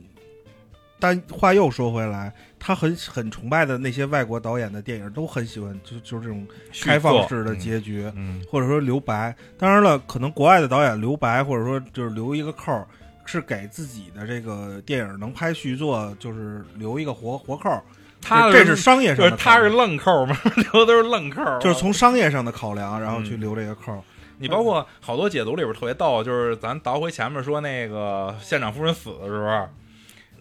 但话又说回来，他很很崇拜的那些外国导演的电影都很喜欢，就就是这种开放式的结局，
嗯，
或者说留白。当然了，可能国外的导演留白，或者说就是留一个扣儿，是给自己的这个电影能拍续作，就是留一个活活扣儿。
他
这是商业上
就是
的，
他是愣扣嘛，[laughs] 留的都是愣扣，
就是从商业上的考量，然后去
嗯
留这个扣儿。
你包括好多解读里边特别逗，就是咱倒回前面说那个县长夫人死的时候，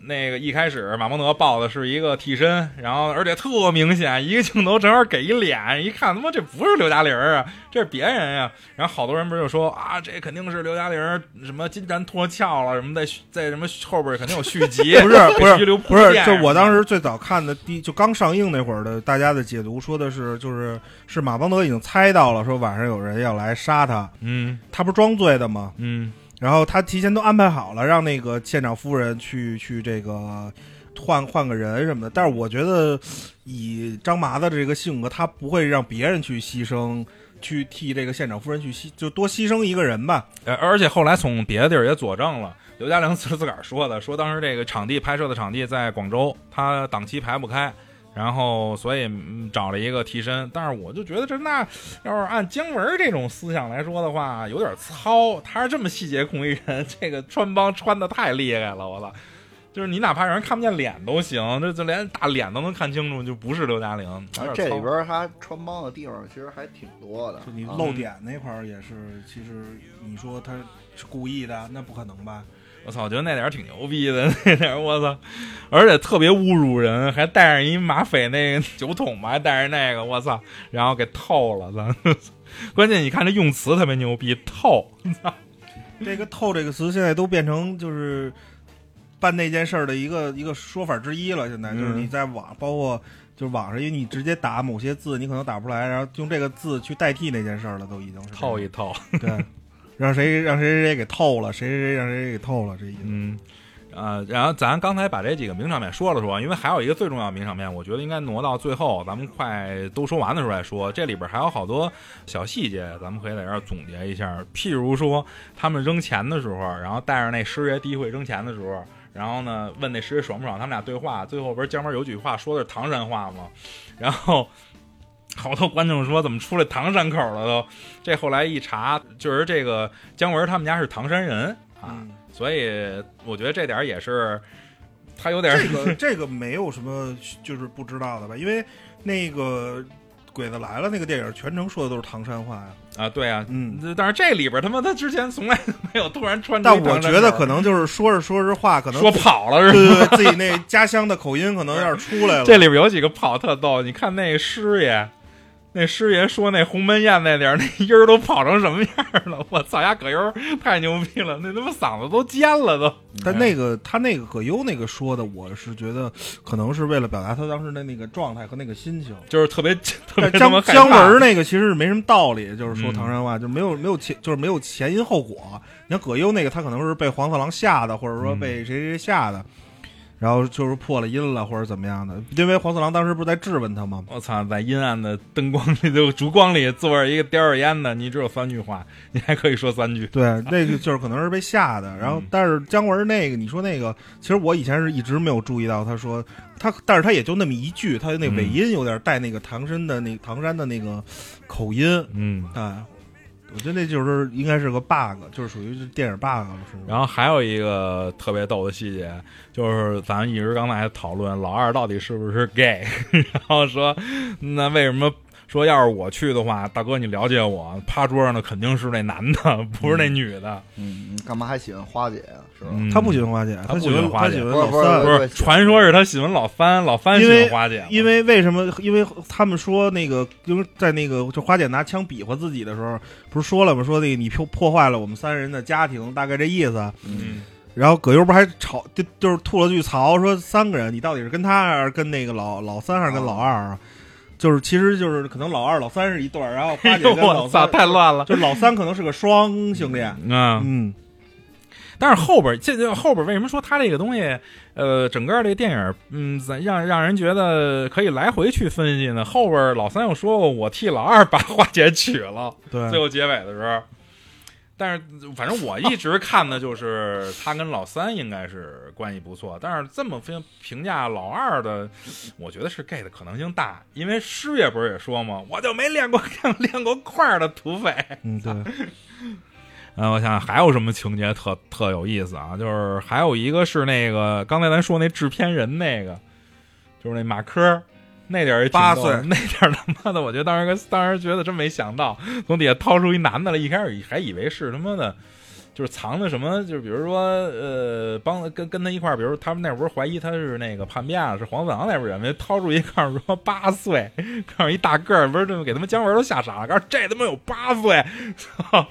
那个一开始马蒙德抱的是一个替身，然后而且特明显，一个镜头正好给一脸，一看他妈这不是刘嘉玲啊，这是别人呀、然后好多人不是就说啊，这肯定是刘嘉玲什么金蝉脱壳了，什么在在什么后边肯定有续集，
不是不是不是，就我当时最早看的第就刚上映那会儿的，大家的解读说的是，就是是马邦德已经猜到了，说晚上有人要来杀他，
嗯。
他不是装醉的吗？
嗯
然后他提前都安排好了，让那个县长夫人去去这个换换个人什么的。但是我觉得以张麻子这个性格，他不会让别人去牺牲，去替这个县长夫人去牺，就多牺牲一个人吧。
呃，而且后来从别的地儿也佐证了，刘嘉玲自自个儿说的，说当时这个场地拍摄的场地在广州，他档期排不开，然后所以嗯找了一个替身。但是我就觉得这那要是按姜文这种思想来说的话，有点糙。他是这么细节控一人，这个穿帮穿的太厉害了，我操！就是你哪怕让人看不见脸都行，这这连大脸都能看清楚，就不是刘嘉玲。
这里边他穿帮的地方其实还挺多的
就。你露点那块儿也是，其实你说他是故意的，那不可能吧？
我操，我觉得那点儿挺牛逼的，[laughs] 那点儿我操，而且特别侮辱人，还带上一马匪那个 [laughs] 酒桶吧，还带着那个，我操，然后给透了，咱！[laughs] 关键你看这用词特别牛逼，透，
这个“透”这个词现在都变成就是办那件事儿的一个一个说法之一了。现在就是
嗯
你在网，包括就是网上，因为你直接打某些字，你可能打不出来，然后用这个字去代替那件事儿了，都已经是这样
透一套，
对，让谁让谁谁谁给透了，谁谁谁让谁谁给透了，这意思。
嗯。呃，然后咱刚才把这几个名场面说了说，因为还有一个最重要的名场面，我觉得应该挪到最后，咱们快都说完的时候再说。这里边还有好多小细节，咱们可以在这儿总结一下。譬如说，他们扔钱的时候，然后带着那师爷第一回扔钱的时候，然后呢问那师爷爽不爽，他们俩对话，最后不是江边有句话说的是唐山话吗？然后。好多观众说怎么出来唐山口了都，这后来一查，就是这个姜文他们家是唐山人啊，
嗯
所以我觉得这点儿也是他有点儿
这个 [laughs] 这个没有什么就是不知道的吧？因为那个《鬼子来了》那个电影全程说的都是唐山话呀。
啊，对啊，
嗯，
但是这里边他妈他之前从来没有突然穿出
但我觉得可能就是说着说着话，可能
说跑了是吧？
对对对，自己那家乡的口音可能有点出来了。[laughs]
这里边有几个跑特逗，你看那师爷。那师爷说那鸿门宴那点儿，那音儿都跑成什么样了？我操呀，葛优太牛逼了，那他妈嗓子都尖了都。
但那个他那个葛优那个说的，我是觉得可能是为了表达他当时的那个状态和那个心情。
就是特别 [laughs] 特别
姜姜文那个其实是没什么道理，就是说
嗯
唐山话，就没有没有前就是没有前因后果。你看葛优那个，他可能是被黄四郎吓的，或者说
嗯
被谁谁吓的，然后就是破了音了或者怎么样的。因为黄四郎当时不是在质问他吗？
我操，在阴暗的灯光里、就烛光里坐着一个叼着烟的，你只有三句话，你还可以说三句。
对，那个就是可能是被吓的。[laughs] 然后
嗯，
但是姜文那个，你说那个，其实我以前是一直没有注意到，他说他，但是他也就那么一句，他的那
嗯
尾音有点带那个唐山的那唐山的那个口音
嗯，
啊。我觉得那就是应该是个 bug，就是属于是电影 bug，
然后还有一个特别逗的细节，就是咱一直刚才讨论老二到底是不是 gay，[laughs] 然后说那为什么说要是我去的话，大哥你了解我，趴桌上的肯定是那男的，[laughs] 不是那女的。
嗯，你干嘛还喜欢花姐呀？是吧？
嗯
他不喜欢花姐，
他不
喜欢
花姐
他喜欢
不是不是
老三
不是，传说是他喜欢老三，老三喜欢花姐嘛，
因为为什么？因为他们说那个，因为在那个就花姐拿枪比划自己的时候，不是说了吗？说那个你破破坏了我们三人的家庭，大概这意思。
嗯
然后葛优不还吵，就就是吐了句槽，说三个人，你到底是跟他还是跟那个老老三还是跟老二啊？就是其实就是可能老二老三是一对儿，然后花姐跟老三，
太乱了。
就是老三可能是个双性恋。
啊，
嗯，
但是后边这这后边为什么说他这个东西，呃，整个这个电影，嗯，咱让让人觉得可以来回去分析呢？后边老三又说过，我替老二把花姐娶了，
对最，
后结尾的时候。但是反正我一直看的就是他跟老三应该是关系不错，但是这么评评价老二的，我觉得是 gay 的可能性大，因为师爷不是也说吗？我就没练过 [laughs] 练过块儿的土匪。
嗯对，
嗯，[laughs] 我想想还有什么情节特特有意思啊？就是还有一个是那个刚才咱说那制片人那个，就是那马科儿那点儿也
八岁 [laughs]
那点儿他妈的，我觉得当时当时觉得真没想到，从底下掏出一男的来，一开始还以为是他妈的。就是藏的什么，就是比如说，呃，帮跟跟他一块儿，比如他们那不是怀疑他是那个叛变了，是黄四郎那边人，没掏出一告诉说八岁，告诉一大个儿，不是这么给他们姜文都吓傻了，告诉这他妈有八岁，操！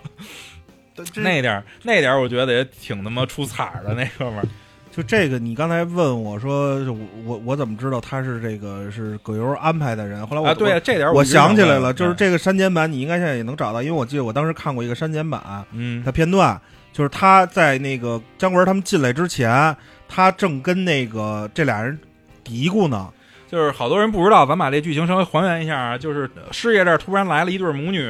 那点儿那点儿，我觉得也挺他妈出彩儿的那哥们儿。
就这个，你刚才问我说，就我我我怎么知道他是这个是葛优安排的人？后来我
啊，对，这点儿
我
想
想起来了，就是，这个删减版，你应该现在也能找到，因为我记得我当时看过一个删减版
嗯
的片段，就是他在那个姜文他们进来之前，他正跟那个这俩人嘀咕呢。
就是好多人不知道，咱把这剧情稍微还原一下啊。就是师爷这儿突然来了一对母女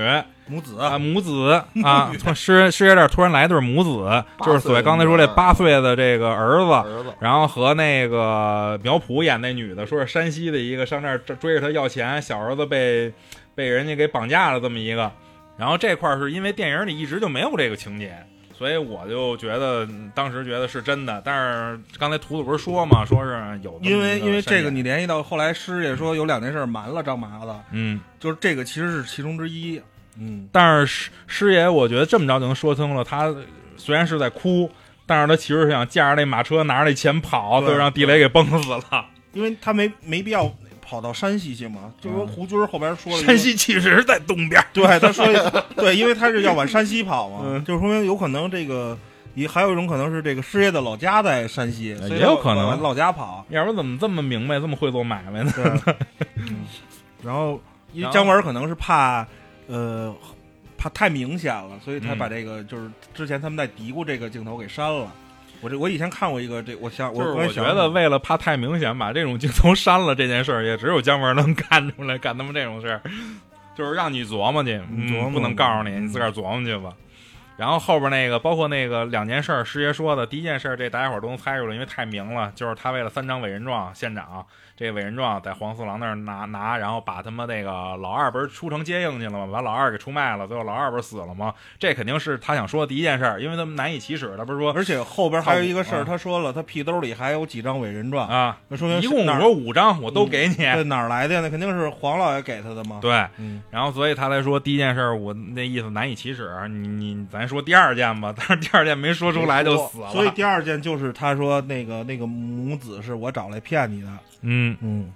母子
啊，母子 [laughs] 啊，从师师爷这儿突然来一对母子，就是所谓刚才说这八岁的这个儿子，
儿子
然后和那个苗圃演那女的，说是山西的一个上这儿追着他要钱，小儿子被被人家给绑架了这么一个。然后这块儿是因为电影里一直就没有这个情节，所以我就觉得嗯当时觉得是真的。但是刚才图图不是说嘛，说是有
因为因为这个你联系到后来师爷说有两件事瞒了张麻子，
嗯。
就是这个其实是其中之一。嗯，
但是师师爷，我觉得这么着就能说通了。他虽然是在哭，但是他其实是想驾着那马车，拿着那钱跑，
对
最后让地雷给崩死了。
因为他没没必要跑到山西去嘛，就是说胡军后边说了
山西其实是在东边，[laughs]
对，他说 [laughs] 对，因为他是要往山西跑嘛，
嗯
就是说明有可能这个也还有一种可能是这个师爷的老家在山西，
也有可能
老家跑。
要不然怎么这么明白，这么会做买卖呢？
对，嗯，[laughs] 然后因为
然后
姜文可能是怕呃怕太明显了，所以他
嗯
把这个就是之前他们在嘀咕这个镜头给删了。我这我以前看过一个这，我想
就是我
我
觉得为了怕太明显，把这种镜头删了这件事儿，也只有姜文能干 [laughs] 出来，干他妈这种事儿，就是让你琢磨去，嗯
琢磨
不能告诉你，你自个儿琢磨去吧。然后后边那个，包括那个两件事儿，师爷说的第一件事儿，这大家伙儿都能猜出来，因为太明了，就是他为了三张委任状，县长这个委任状在黄四郎那儿拿拿，然后把他妈那个老二不是出城接应去了吗？把老二给出卖了，最后老二不是死了吗？这肯定是他想说的第一件事儿，因为他们难以启齿，他不是说
而且后边还有一个事儿，
啊
他说了，他屁兜里还有几张委任状，
啊，
那说明
一共我说五张，我都给你。
这哪儿来的呀？那肯定是黄老爷给他的嘛。
对，
嗯，
然后所以他才说第一件事儿，我那意思难以启齿。你你咱说第二件吧，[laughs] 但是第二件没说出来就死了。
所以第二件就是他说那个那个母子是我找来骗你的。
嗯，
嗯，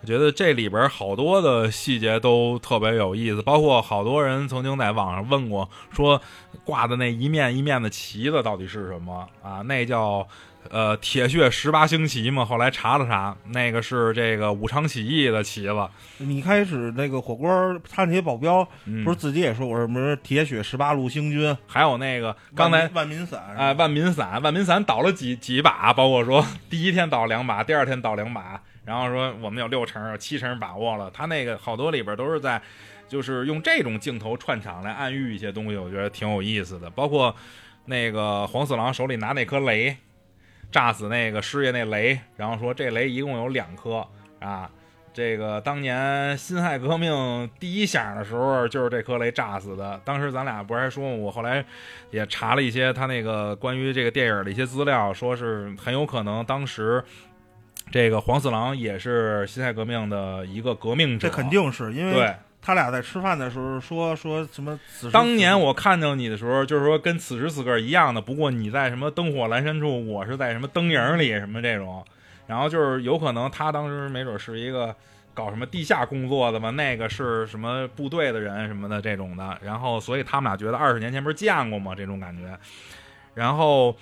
我觉得这里边好多的细节都特别有意思，包括好多人曾经在网上问过，说挂的那一面一面的旗子到底是什么啊？那叫。呃，铁血十八星旗嘛，后来查了查，那个是这个武昌起义的旗子。
你开始那个火锅他那些保镖
嗯、
不是自己也说我什么铁血十八路星军，
还有那个刚才
万民万民伞
哎，万民伞，万民伞倒了几几把，包括说 [laughs] 第一天倒两把，第二天倒两把，然后说我们有六成、有七成把握了。他那个好多里边都是在，就是用这种镜头串场来暗喻一些东西，我觉得挺有意思的。包括那个黄四郎手里拿那颗雷，炸死那个师爷那雷，然后说这雷一共有两颗啊。这个当年辛亥革命第一响的时候，就是这颗雷炸死的。当时咱俩不是还说吗？我后来也查了一些他那个关于这个电影的一些资料，说是很有可能当时这个黄四郎也是辛亥革命的一个革命者。
这肯定是因为
对。
他俩在吃饭的时候说说什么此时
当年我看到你的时候，就是说跟此时此刻一样的，不过你在什么灯火阑珊处，我是在什么灯影里，什么这种。然后就是有可能他当时没准是一个搞什么地下工作的嘛，那个是什么部队的人什么的这种的。然后所以他们俩觉得二十年前不是见过吗？这种感觉。然后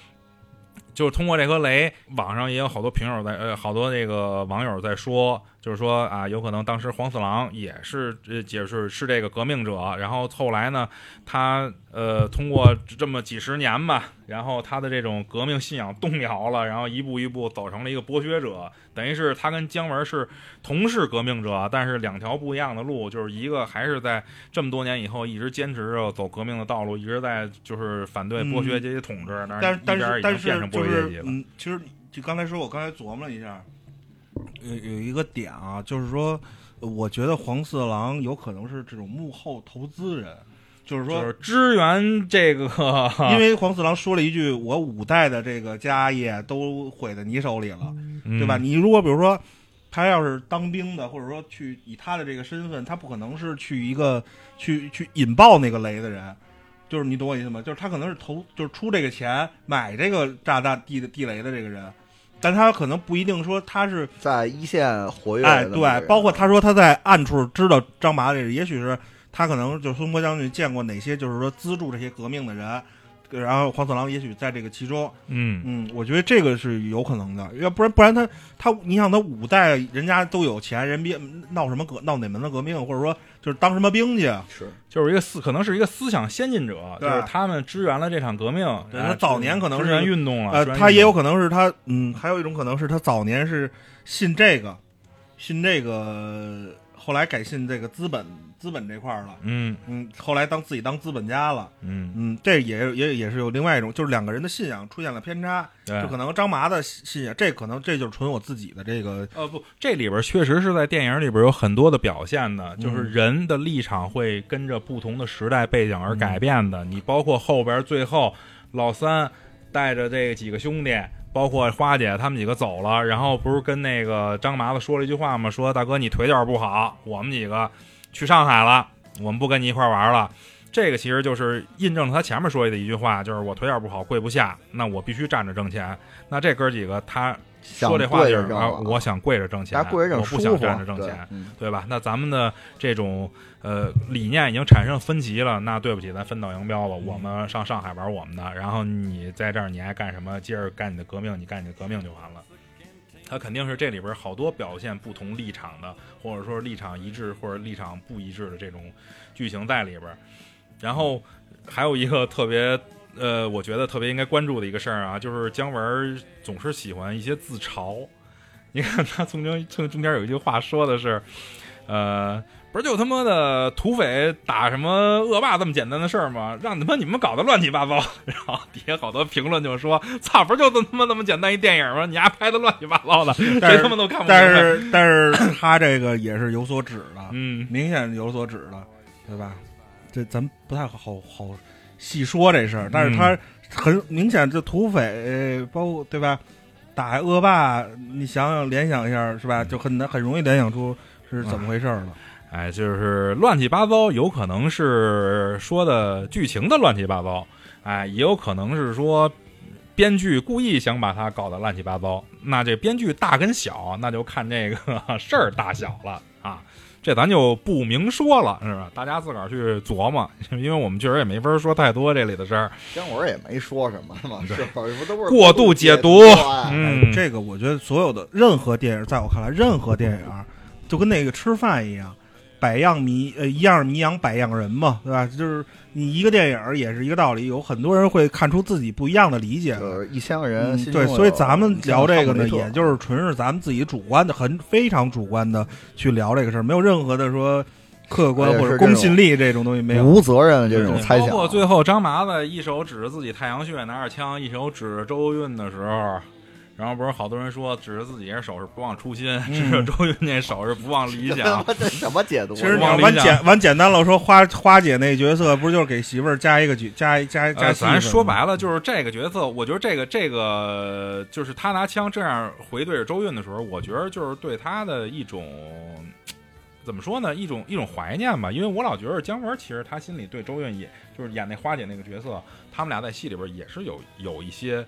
就是通过这颗雷，网上也有好多评友在呃，好多那个网友在说，就是说啊，有可能当时黄四郎也是呃，也是是这个革命者，然后后来呢，他呃通过这么几十年吧，然后他的这种革命信仰动摇了，然后一步一步走成了一个剥削者，等于是他跟姜文是同是革命者，但是两条不一样的路，就是一个还是在这么多年以后一直坚持着走革命的道路，一直在就是反对剥削阶级统治，
但是但是但是
已经变成剥
就是
削阶级了。
嗯，其实就刚才说，我刚才琢磨了一下，有有一个点啊，就是说，呃我觉得黄四郎有可能是这种幕后投资人，就是说，
就是支援这个，
因为黄四郎说了一句：“我五代的这个家业都毁在你手里了，
嗯
对吧？你如果比如说他要是当兵的，或者说去以他的这个身份，他不可能是去一个去去引爆那个雷的人。”就是你懂我意思吗？就是他可能是投，就是出这个钱买这个炸弹地的地雷的这个人，但他可能不一定说他是
在一线活跃
哎，对，包括他说他在暗处知道张麻子，也许是他可能就是孙波将军见过哪些就是说资助这些革命的人，然后黄四郎也许在这个其中，
嗯
嗯，我觉得这个是有可能的，要不然不然他他，你想他五代人家都有钱，人别闹什么革闹哪门子革命，或者说就是当什么兵去，
是
就是一个思，可能是一个思想先进者，就
对
是他们支援了这场革命。哎
对他早年可能是
支援运动了，
呃，他也有可能是他，嗯，还有一种可能是他早年是信这个，信这个，后来改信这个资本资本这块儿了，
嗯
嗯，后来当自己当资本家了，
嗯，
嗯，这也也也是有另外一种，就是两个人的信仰出现了偏差，
对
就可能张麻的信仰，这可能这就是纯我自己的这个，
呃不，这里边确实是在电影里边有很多的表现的，就是
嗯
人的立场会跟着不同的时代背景而改变的。你包括后边最后老三带着这几个兄弟。包括花姐他们几个走了，然后不是跟那个张麻子说了一句话吗？说大哥你腿脚不好，我们几个去上海了，我们不跟你一块玩了。这个其实就是印证了他前面说的一句话，就是我腿脚不好，跪不下，那我必须站着挣钱。那这哥几个他说这话就是啊，我想跪着挣钱，
跪着
我不想站着挣钱，
嗯
对吧？那咱们的这种呃理念已经产生分歧了，那对不起，咱分道扬镳了。我们上上海玩我们的，然后你在这儿你爱干什么，接着干你的革命，你干你的革命就完了。他肯定是这里边好多表现不同立场的，或者说立场一致或者立场不一致的这种剧情在里边。然后还有一个特别呃，我觉得特别应该关注的一个事儿啊，就是姜文总是喜欢一些自嘲。你看他从中中间有一句话说的是，呃，不是就他妈的土匪打什么恶霸这么简单的事儿吗？让他妈你们搞得乱七八糟。[laughs] 然后底下好多评论就说：“操，不是就这他妈那么简单一电影吗？你丫拍的乱七八糟的，谁他妈都看不明白。”
但是但是他这个也是有所指的，
嗯，
明显有所指的，对吧？这咱不太好好好细说这事儿，但是他很明显，这土匪包括对吧？打恶霸，你想想联想一下是吧？就很难很容易联想出是怎么回事儿了。
哎，就是乱七八糟，有可能是说的剧情的乱七八糟，哎，也有可能是说编剧故意想把它搞得乱七八糟。那这编剧大跟小，那就看这个 [laughs] 事儿大小了啊。这咱就不明说了，是吧？大家自个儿去琢磨，因为我们确实也没法说太多这里的事儿。
姜文也没说什么嘛，是吧？不都是
过度解读
哎
嗯
哎，这个我觉得所有的任何电影，在我看来，任何电影就跟那个吃饭一样，百样迷呃一样迷养百样人嘛，对吧？就是你一个电影也是一个道理，有很多人会看出自己不一样的理解来。
就是一千个人
嗯对，所以咱们聊这个呢，也就是纯是咱们自己主观的，很非常主观的去聊这个事儿，没有任何的说客观或者公信力这种东西没有。
无责任的这种猜想，
包括最后张麻子一手指着自己太阳穴拿着枪，一手指着周韵的时候，然后不是好多人说指着自己那手是不忘初心，[laughs] 指着周韵那手是不忘理想。[laughs]
这什么解读？
其实完简完简单了说，花花姐那角色不是就是给媳妇儿加一个角加加加
呃，
戏？
咱说白了就是这个角色，我觉得这个这个就是他拿枪这样回对着周韵的时候，我觉得就是对他的一种怎么说呢？一种一种怀念吧。因为我老觉得姜文其实他心里对周韵也就是演那花姐那个角色，他们俩在戏里边也是有有一些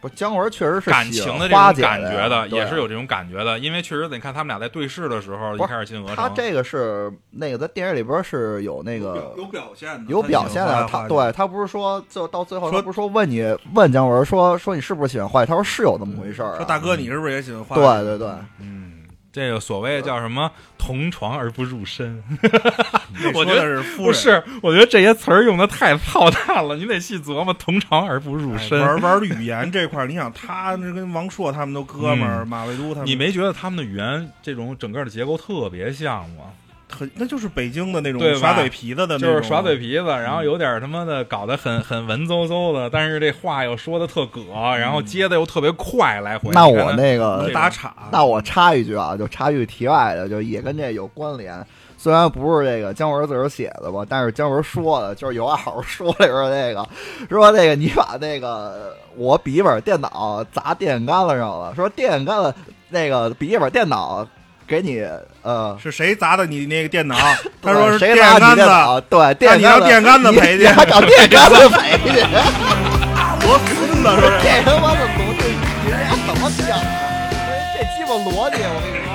不，姜文确实是
感
喜欢
情的这种感觉的，也是有这种感觉的。因为确实你看他们俩在对视的时候，一开始进鹅城，
他这个是那个在电影里边是有那个
有表现的，
有表现的，他对他不是说就到最后，他不是说问你问姜文说说你是不是喜欢坏？他说是有这么回事儿啊。
说大哥，你是不是也喜欢坏？
对对对，
嗯。这个所谓叫什么“同床而不入身”，
那说
我觉得
的是
不是，我觉得这些词儿用的太操蛋了，你得细琢磨“同床而不入
哎
身”
玩玩语言这块儿，你想他这跟王朔他们都哥们儿，
嗯。
马未都他们，
你没觉得他们的语言这种整个的结构特别像吗？
很那就是北京的那种
对吧
耍嘴皮子的那种，
就是耍嘴皮子，然后有点他妈的搞得很很文绉绉的，但是这话又说的特葛，然后接的又特别快，来回。
那我那个
打岔。
那我插一句啊，就插句题外的，就也跟这有关联。虽然不是这个姜文自个儿写的吧，但是姜文说的，就是有话好好说里边儿那个，说那个你把那个我笔记本电脑砸电线杆子上了，说电线杆子那个笔记本电脑给你呃，
是谁砸的你那个电脑？[laughs] 他说是
谁
电线杆？子，
对，
那
电
你要电线杆子赔去
还找电线杆子赔去？[laughs]
多孙子说是。
这他妈的逻辑，你们俩怎么想的？这这基本逻辑，我跟你说。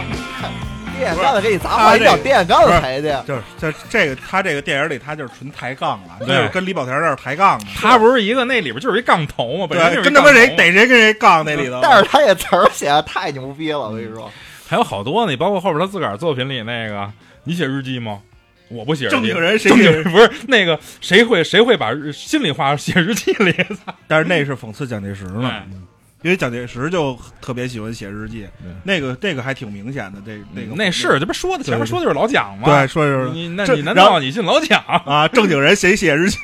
电线杆子给你砸坏，你找电线杆子赔去。
就是这这个他这个电影里他就是纯抬杠了，
对
就是跟李保田那儿抬杠呢。
他不是一个那里边就是一杠头嘛，本身就
对，
是
跟他妈谁逮谁跟谁杠那里头。
但是他这词儿写的太牛逼了，我跟你说，
还有好多呢，你包括后边他自个儿作品里那个，你写日记吗？我不写日记
正经人谁
正经
写
人不是那个谁会谁会把日心里话写日记里？[laughs]
但是那是讽刺蒋介石呢
哎，
因为蒋介石就特别喜欢写日记，那个那个还挺明显的。这那个
那是这不说的前面说的就是老蒋吗？
对，说就是
你那你难道你信老蒋？[laughs]
啊，正经人谁写日记？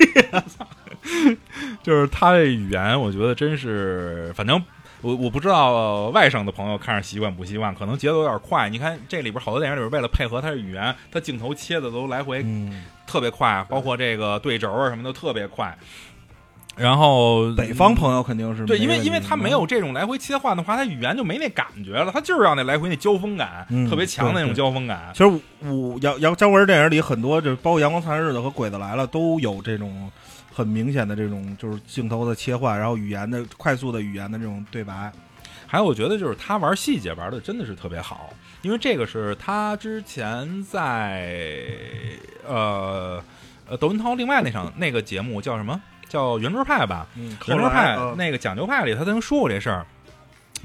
[laughs]
就是他这语言，我觉得真是，反正我我不知道、呃外省的朋友看着习惯不习惯，可能节奏有点快。你看这里边好多电影里边为了配合他的语言，他镜头切的都来回
嗯，
特别快，包括这个对轴啊什么的特别快。然后
北方朋友肯定是
对，因为因为他没有这种来回切换的话，他语言就没那感觉了，他就是要那来回那交锋感，
嗯
特别强的那种交锋感。
其实我杨杨姜文电影里很多，就包括《阳光灿烂日子》和《鬼子来了》，都有这种很明显的这种就是镜头的切换，然后语言的快速的语言的这种对白。
还有，我觉得就是他玩细节玩的真的是特别好，因为这个是他之前在呃呃窦文涛另外那场那个节目叫什么？叫圆桌派吧？
嗯，
圆桌派那个讲究派里，他曾经说过这事儿，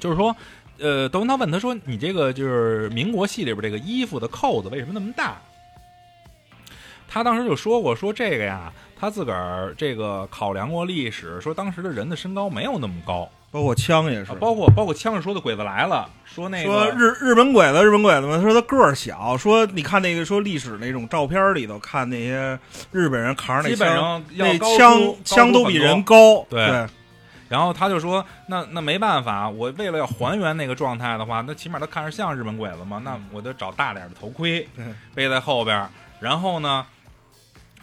就是说，呃，窦文涛问他说：“你这个就是民国戏里边这个衣服的扣子为什么那么大？”他当时就说过，说这个呀，他自个儿这个考量过历史，说当时的人的身高没有那么高，
包括枪也是
啊，包括包括枪上说的鬼子来了，说那个
说日日本鬼子，日本鬼子嘛，他说他个儿小，说你看那个说历史那种照片里头看那些日本人扛着那
基本
枪，那枪枪都比人高，
对
对，
然后他就说，那那没办法，我为了要还原那个状态的话，那起码他看着像日本鬼子嘛，那我得找大点的头盔
嗯
背在后边，然后呢。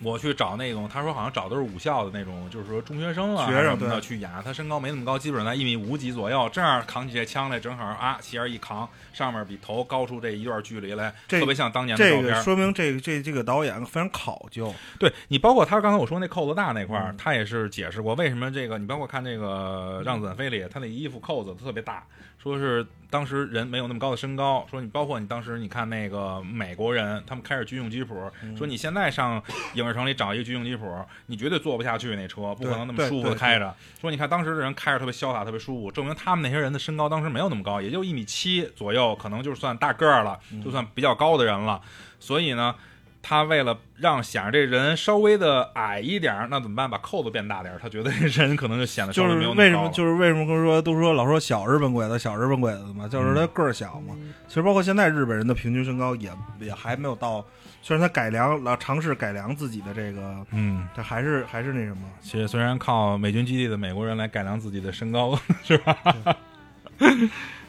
我去找那种，他说好像找的是武校的那种，就是说中学生啊
学生
什么的去演。他身高没那么高，基本上在一米五几左右，这样扛起这枪来，正好啊，斜着一扛，上面比头高出这一段距离来，特别像当年的照片。
这个说明这个这这个导演非常考究，
对你，包括他刚才我说那扣子大那块儿，
嗯
他也是解释过为什么这个。你包括看那个《让子弹飞》里，他那衣服扣子特别大，说是当时人没有那么高的身高。说你包括你当时你看那个美国人，他们开着军用吉普，
嗯
说你现在上影视城里找一个军用吉普，你绝对坐不下去那车，不可能那么舒服的开着。说你看当时的人开着特别潇洒，特别舒服，证明他们那些人的身高当时没有那么高，也就一米七左右，可能就算大个儿了，
嗯
就算比较高的人了。所以呢。他为了让显得这人稍微的矮一点儿，那怎么办？把扣子变大点儿，他觉得这人可能就显得稍
就是
微没有那
为什么
么高了
就是为什么说都说老说小日本鬼子小日本鬼子嘛，就是他个儿小嘛。其实包括现在日本人的平均身高也也还没有到，虽然他改良了尝试改良自己的这个，
嗯，
他还是还是那什么，
其实虽然靠美军基地的美国人来改良自己的身高，[laughs] 是吧？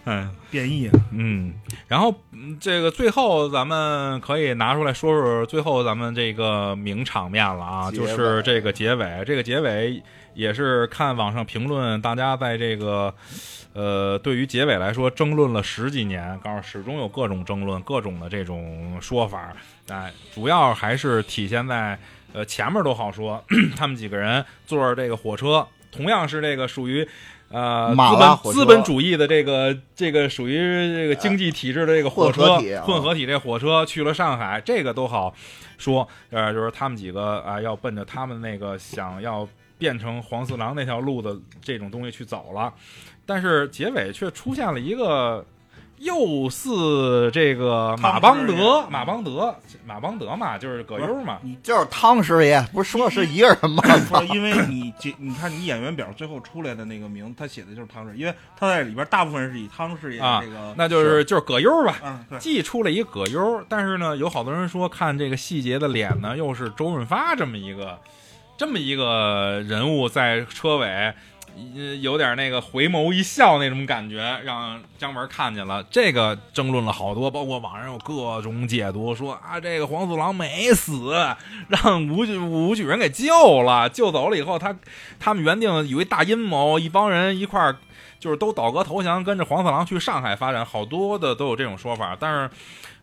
嗯
变异。
嗯，然后嗯这个最后咱们可以拿出来说说最后咱们这个名场面了啊，就是这个结尾，这个结尾也是看网上评论，大家在这个呃对于结尾来说争论了十几年，告诉始终有各种争论，各种的这种说法，哎，主要还是体现在呃前面都好说，[clears throat] 他们几个人坐着这个火车，同样是这个属于。呃，资本资本主义的这个这个属于这个经济体制的这个火车
混合体啊
混合体这火车去了上海，这个都好说。呃，就是他们几个啊、要奔着他们那个想要变成黄四郎那条路的这种东西去走了，但是结尾却出现了一个。又似这个马邦德，马邦德，马邦德嘛，就是葛优嘛，你
就是汤师爷，不是说是一个人吗？
不是因为你这，你看你演员表最后出来的那个名，他写的就是汤氏，因为他在里边大部分是以汤师爷
啊
这个，
那就是就是葛优吧，
嗯对，
既出了一个葛优，但是呢，有好多人说看这个细节的脸呢，又是周润发这么一个这么一个人物在车尾，呃有点那个回眸一笑那种感觉，让姜文看见了。这个争论了好多，包括网上有各种解读，说啊这个黄四郎没死，让武举武举人给救了，救走了以后，他他们原定有一大阴谋，一帮人一块儿。就是都倒戈投降，跟着黄四郎去上海发展，好多的都有这种说法。但是，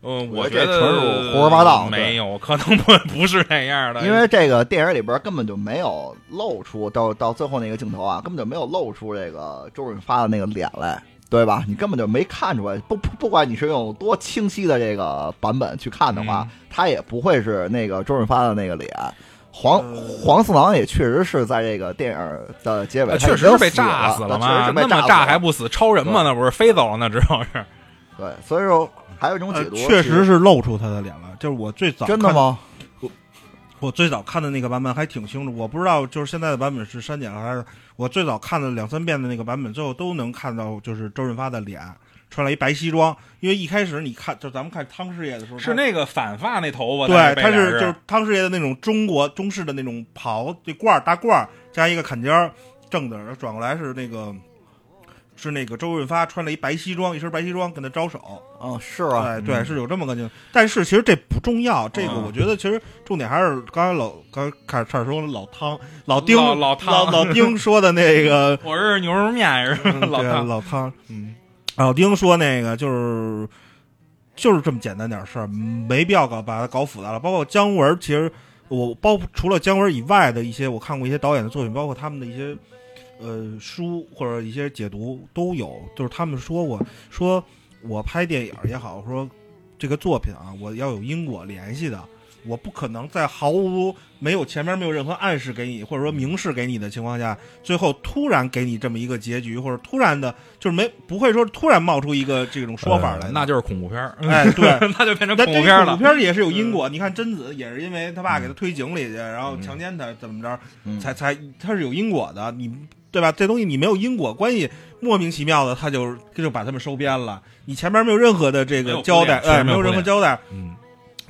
呃，
我
觉得
这纯属胡说八道
没有，可能不不是那样的。
因为这个电影里边根本就没有露出到到最后那个镜头啊，根本就没有露出这个周润发的那个脸来。对吧？你根本就没看出来，不不不管你是用多清晰的这个版本去看的话，
嗯
他也不会是那个周润发的那个脸。黄
呃
黄四郎也确实是在这个电影的结尾，
确实是被炸死了嘛
确实是，被
那么
炸死了
炸还不死，超人嘛，那不是飞走了那之后是。
对，所以说还有一种解
呃
读，
确实是露出他的脸了。就是我最早？
真的吗？
我最早看的那个版本还挺清楚，我不知道就是现在的版本是删减了还是我最早看了两三遍的那个版本，最后都能看到就是周润发的脸，穿了一白西装。因为一开始你看，就咱们看汤师爷的时候，
是那个反发那头发，
对，
他
他是就是汤师爷的那种中国中式的那种袍，这褂儿大褂儿加一个坎肩儿，正的，然后转过来是那个是那个周润发穿了一白西装，一身白西装跟他招手。
啊，是啊，
哎，对，是有这么个镜。但是其实这不重要，这个
嗯
我觉得其实重点还是刚才老刚才开始差点说老汤老丁
老老汤
老老丁 [laughs] 说的那个 [laughs]
我是牛肉面是老汤，
老汤，嗯，老丁说那个就是就是这么简单点事儿，没必要搞把它搞复杂了。包括姜文，其实我包除了姜文以外的一些，我看过一些导演的作品，包括他们的一些呃书或者一些解读都有，就是他们说我，说我拍电影也好，说这个作品啊，我要有因果联系的。我不可能在毫无没有前面没有任何暗示给你，或者说明示给你的情况下，最后突然给你这么一个结局，或者突然的，就是没不会说突然冒出一个这种说法来、
呃那就是恐怖片儿，
哎对
那就变成恐怖片了 [laughs]
恐怖。片也是有因果。你看贞子也是因为 [laughs] 他 [laughs] 爸给他推井里去，然后强奸他，怎么着，
嗯
才才他是有因果的。你对吧？这东西你没有因果关系，莫名其妙的他就就把他们收编了。你前面没有任何的这个交代，哎，没有任何交代。
嗯，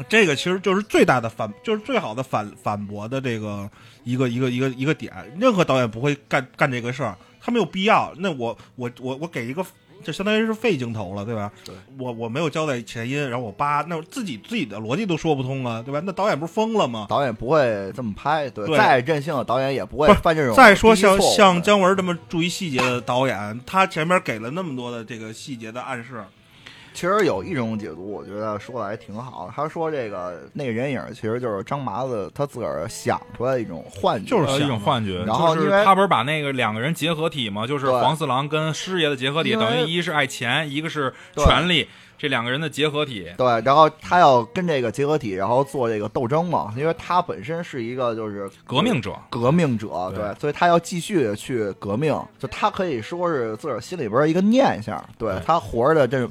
这个其实就是最大的反，就是最好的反反驳的这个一个一个一个一个点。任何导演不会干干这个事儿，他没有必要。那我我我我给一个，就相当于是废镜头了，对吧？
对，
我我没有交代前因，然后我扒，那我自己自己的逻辑都说不通啊，对吧？那导演不是疯了吗？
导演不会这么拍，对，
对
再任性的导演也不会犯这种
再说像像姜文这么注意细节的导演，他前面给了那么多的这个细节的暗示，
其实有一种解读，我觉得说的还挺好的。他说这个那个人影其实就是张麻子他自个儿想出来的一种幻觉，
就是一
种幻觉。
然后因为
他不是把那个两个人结合体吗？就是黄四郎跟师爷的结合体，等于一是爱钱，一个是权力，这两个人的结合体。
对，然后他要跟这个结合体，然后做这个斗争嘛，因为他本身是一个就是
革命者，
革命者，
对
对，所以他要继续地去革命，就他可以说是自个儿心里边一个念想，对
对
他活着的这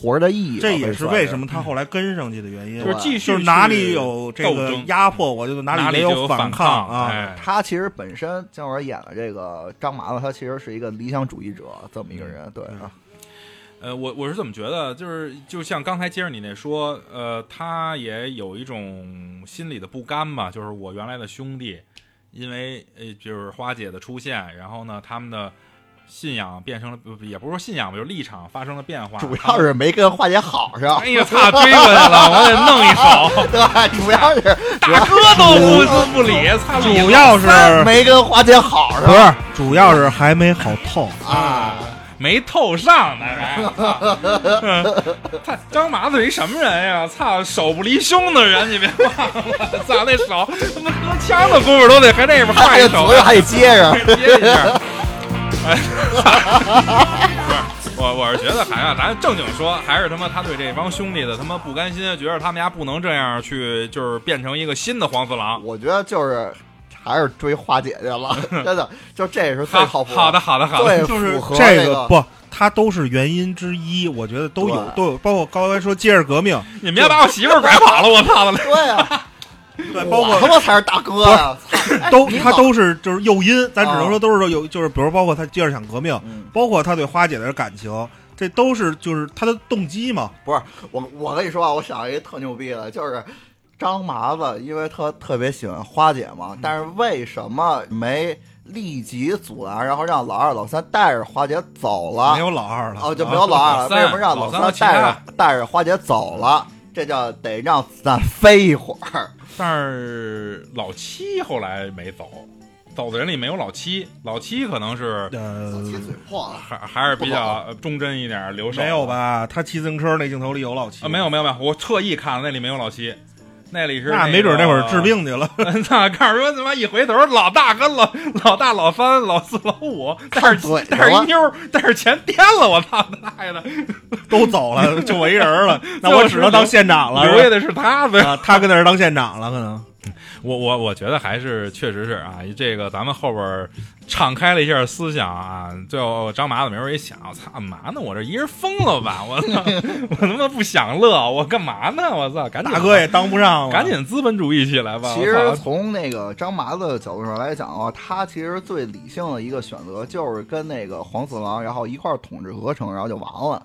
活的意义，
这也是为什么他后来跟上去的原因。
就是继续
就是哪里有这个压迫，我就哪
哪
里有
反
抗啊。
哎，
他其实本身姜文演的这个张麻子，他其实是一个理想主义者这么一个人，对
嗯
啊，
呃，我我是怎么觉得，就是就像刚才接着你那说，呃，他也有一种心里的不甘吧，就是我原来的兄弟，因为呃，就是花姐的出现，然后呢，他们的信仰变成了，也不是说信仰吧，就是立场发生了变化，
主要是没跟花姐好上，
哎呀，操，追过来了，我得弄一手，[laughs]
对，主要是
大哥都不不理，操，理
主要是
没跟花姐好上，
不是，主要是还没好透。
啊，没透上呢，还。[laughs] 操，张麻子是一什么人呀？操，手不离胸的人，你别忘了，操，那手他妈喝枪的功夫都得搁那边
他
换一手
左右还得接着，
接一下。[laughs] 哎，不是，我我是觉得还啊，咱正经说，还是他妈他对这帮兄弟的他妈不甘心，觉得他们家不能这样去，就是变成一个新的黄四郎。
我觉得就是还是追花姐姐了，[laughs] 真的，就这是最
好
靠谱，
好的，好的，好的。
最
就是这
个
不，它都是原因之一，我觉得都有都有，包括刚才说接着革命，
你们家把我媳妇儿拐跑了，我操的！
对呀，[laughs]
对，包括
他妈才是大哥
都
他
都是就是诱因，咱只能
啊
说都是有，就是比如包括他接着想革命，
嗯
包括他对花姐的感情，这都是就是他的动机嘛。
不是我，我跟你说啊，我想一个特牛逼的，就是张麻子，因为他特别喜欢花姐嘛，但是为什么没立即阻拦，然后让老二、老三带着花姐走了？
没有老二了，
哦，就没有老二了，为什么让
老三
三带着带着花姐走了？这叫得让子弹飞一会儿。
但是老七后来没走，走的人里没有老七，老七可能是
呃，
七嘴破了，
还还是比较呃忠贞一点儿，留守
没有？吧？他骑自行车那镜头里有老七
啊，没有没有没有，我特意看了那里没有老七，那里是
那
个
没准那会儿治病去了。[laughs]
那看说他妈一回头，老大跟老老大、老三、老四、老五带着
对
带着一妞儿，带着钱颠了，我操他大爷的！[laughs]
都走了，就我一人了，那我只能当县长了。是
留下的是他
呗。啊，他跟那儿当县长了，可能。[laughs]
我我我觉得还是确实是啊，这个咱们后边儿敞开了一下思想啊，最后张麻子没准一想，我操，干嘛呢？我这一人疯了吧？我操，[laughs] 我他妈不享乐，我干嘛呢？我操，赶紧
大哥也当不上了，
赶紧资本主义起来吧！
其实从那个张麻子的角度上来讲的话，他其实最理性的一个选择就是跟那个黄四郎，然后一块儿统治鹅城，然后就完了，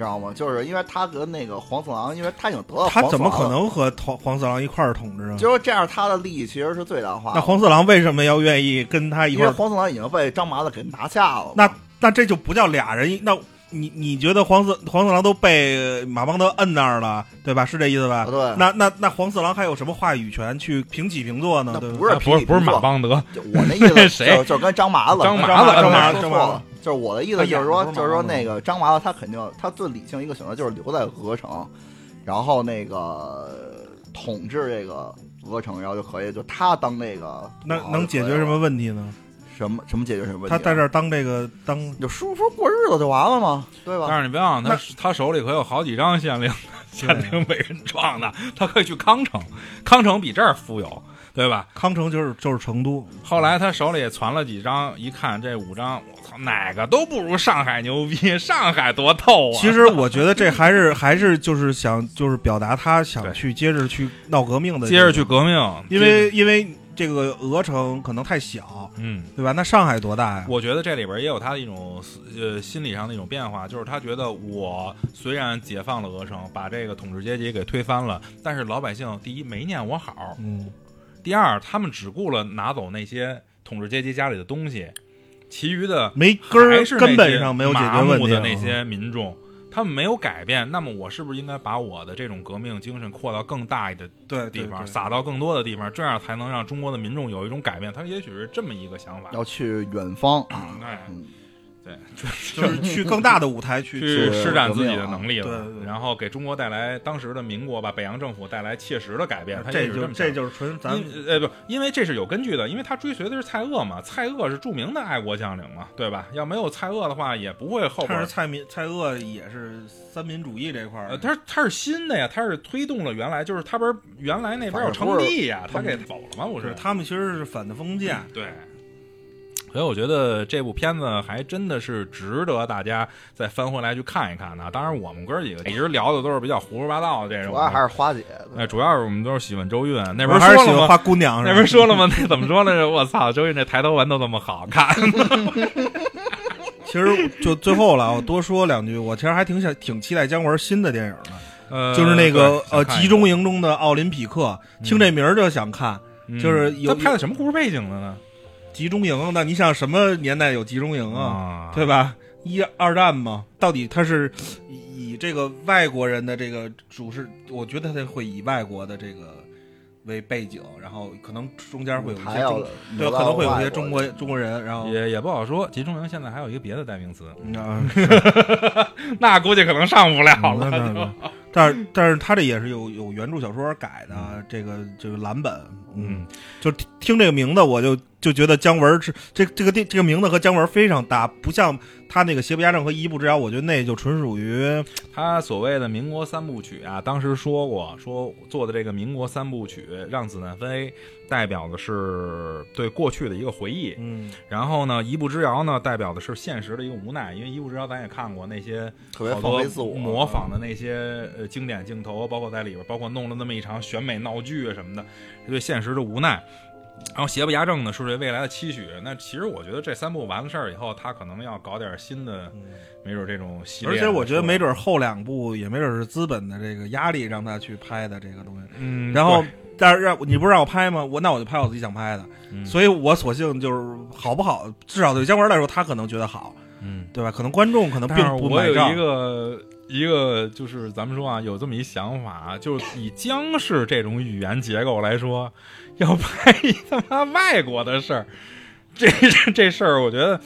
知道吗？就是因为他跟那个黄四郎，因为他已经得到
他？怎么可能和黄黄四郎一块儿统治啊？
就是这样，他的利益其实是最大化。
那黄四郎为什么要愿意跟他一块儿？
因为黄四郎已经被张麻子给拿下了。
那那这就不叫俩人一，那你你觉得黄四黄四郎都被马邦德摁那儿了，对吧？是这意思吧？
啊对
那那那黄四郎还有什么话语权去平起平坐呢？
不是
啊不是不是马
邦，
德，
我那意思 [laughs]
谁
就就是跟张麻子，
张麻
子
张
张麻
说错
子张麻子
了，就是我的意思就是说就是说那个张麻子他肯定他最理性一个选择就是留在鹅城，然后那个统治这个鹅城，然后就可以就他当那个
那能解决什么问题呢？
什么什么解决什么问题？
他在这儿当这个当
你就舒服过日子就完了嘛，对吧？
但是你别忘了，他他手里可有好几张县令，[laughs] 县令被人撞的，他可以去康城，康城比这儿富有，对吧？
康城就是就是成都，
后来他手里攒了几张，一看这五张，我操，哪个都不如上海牛逼，上海多透啊！
其实我觉得这还是还是就是想就是表达他想去接着去闹革命的，
接着去，革命，
因为因为这个鹅城可能太小，
嗯。
对吧？那上海多大呀？
我觉得这里边也有他的一种呃心理上的一种变化，就是他觉得我虽然解放了鹅城，把这个统治阶级给推翻了，但是老百姓第一没念我好，
嗯，
第二他们只顾了拿走那些统治阶级家里的东西，其余的
没根儿根本上没有解决问题
的那些民众。他们没有改变，那么我是不是应该把我的这种革命精神扩到更大的
对
地方，撒到更多的地方，这样才能让中国的民众有一种改变。他也许是这么一个想法。
要去远方，
哎，
嗯
对，
就是去更大的舞台去
去
去
施展自己的能力了，
对对对
然后给中国带来当时的民国吧，北洋政府带来切实的改变。他
这就这就是纯咱
因呃不，因为这是有根据的，因为他追随的是蔡锷嘛，蔡锷是著名的爱国将领嘛，对吧？要没有蔡锷的话，也不会后边
蔡民蔡锷也是三民主义这块儿
呃，他他是新的呀，他是推动了原来就是他不是原来那边有称帝呀，他给走了吗？不是？
是他们其实是反的封建，
对。所以我觉得这部片子还真的是值得大家再翻回来去看一看的。当然，我们哥几个一直聊的都是比较胡说八道的这种，
主要还是花姐。
哎，主要是我们都是喜欢周韵，那边
还是？喜欢花姑娘，
那边说了吗？那怎么说来着？我操，周韵这抬头纹都这么好看。[laughs]
其实就最后了，我多说两句，我其实还挺想挺期待姜文新的电影的，
呃，
就是那个呃集中营中的奥林匹克，听这名儿就想看。
嗯
就是有
他拍的什么故事背景的呢？
集中营，那你想什么年代有集中营啊？
啊，
对吧？一二战嘛，到底他是以以这个外国人的这个主事，我觉得他会以外国的这个为背景，然后可能中间会有一些中对，可能会有一些
些
中国中国人，然后
也也不好说。集中营现在还有一个别的代名词，
嗯啊 [laughs] [laughs]
那估计可能上不了了。
那但是但是他这也是有有原著小说改的，这个这个蓝本，
嗯，
就听听这个名字，我就就觉得姜文是这这个电这个名字和姜文非常搭，不像他那个邪不压正和一步之遥，我觉得那就纯属于
他所谓的民国三部曲啊，当时说过，说做的这个民国三部曲，让子弹飞代表的是对过去的一个回忆，
嗯。
然后呢，一步之遥呢代表的是现实的一个无奈，因为一步之遥咱也看过那些
特别
好多
放飞自我，
模仿的那些呃经典镜头，包括在里边，包括弄了那么一场选美闹剧啊什么的，对现实的无奈。然后邪不压正呢是这未来的期许。那其实我觉得这三部完了事儿以后，他可能要搞点新的，没准这种系列。
而且我觉得没，准后两部也没准是资本的这个压力让他去拍的这个东西。
嗯，
然后，但是让你不是让我拍吗？我那我就拍我自己想拍的。
嗯
所以我索性就是好不好，至少对姜文来说，他可能觉得好，
嗯，
对吧？可能观众可能并不买账
我有一。个一个就是咱们说啊，有这么一想法，就是以姜氏这种语言结构来说，要拍一他妈外国的事儿，这这这事儿，我觉得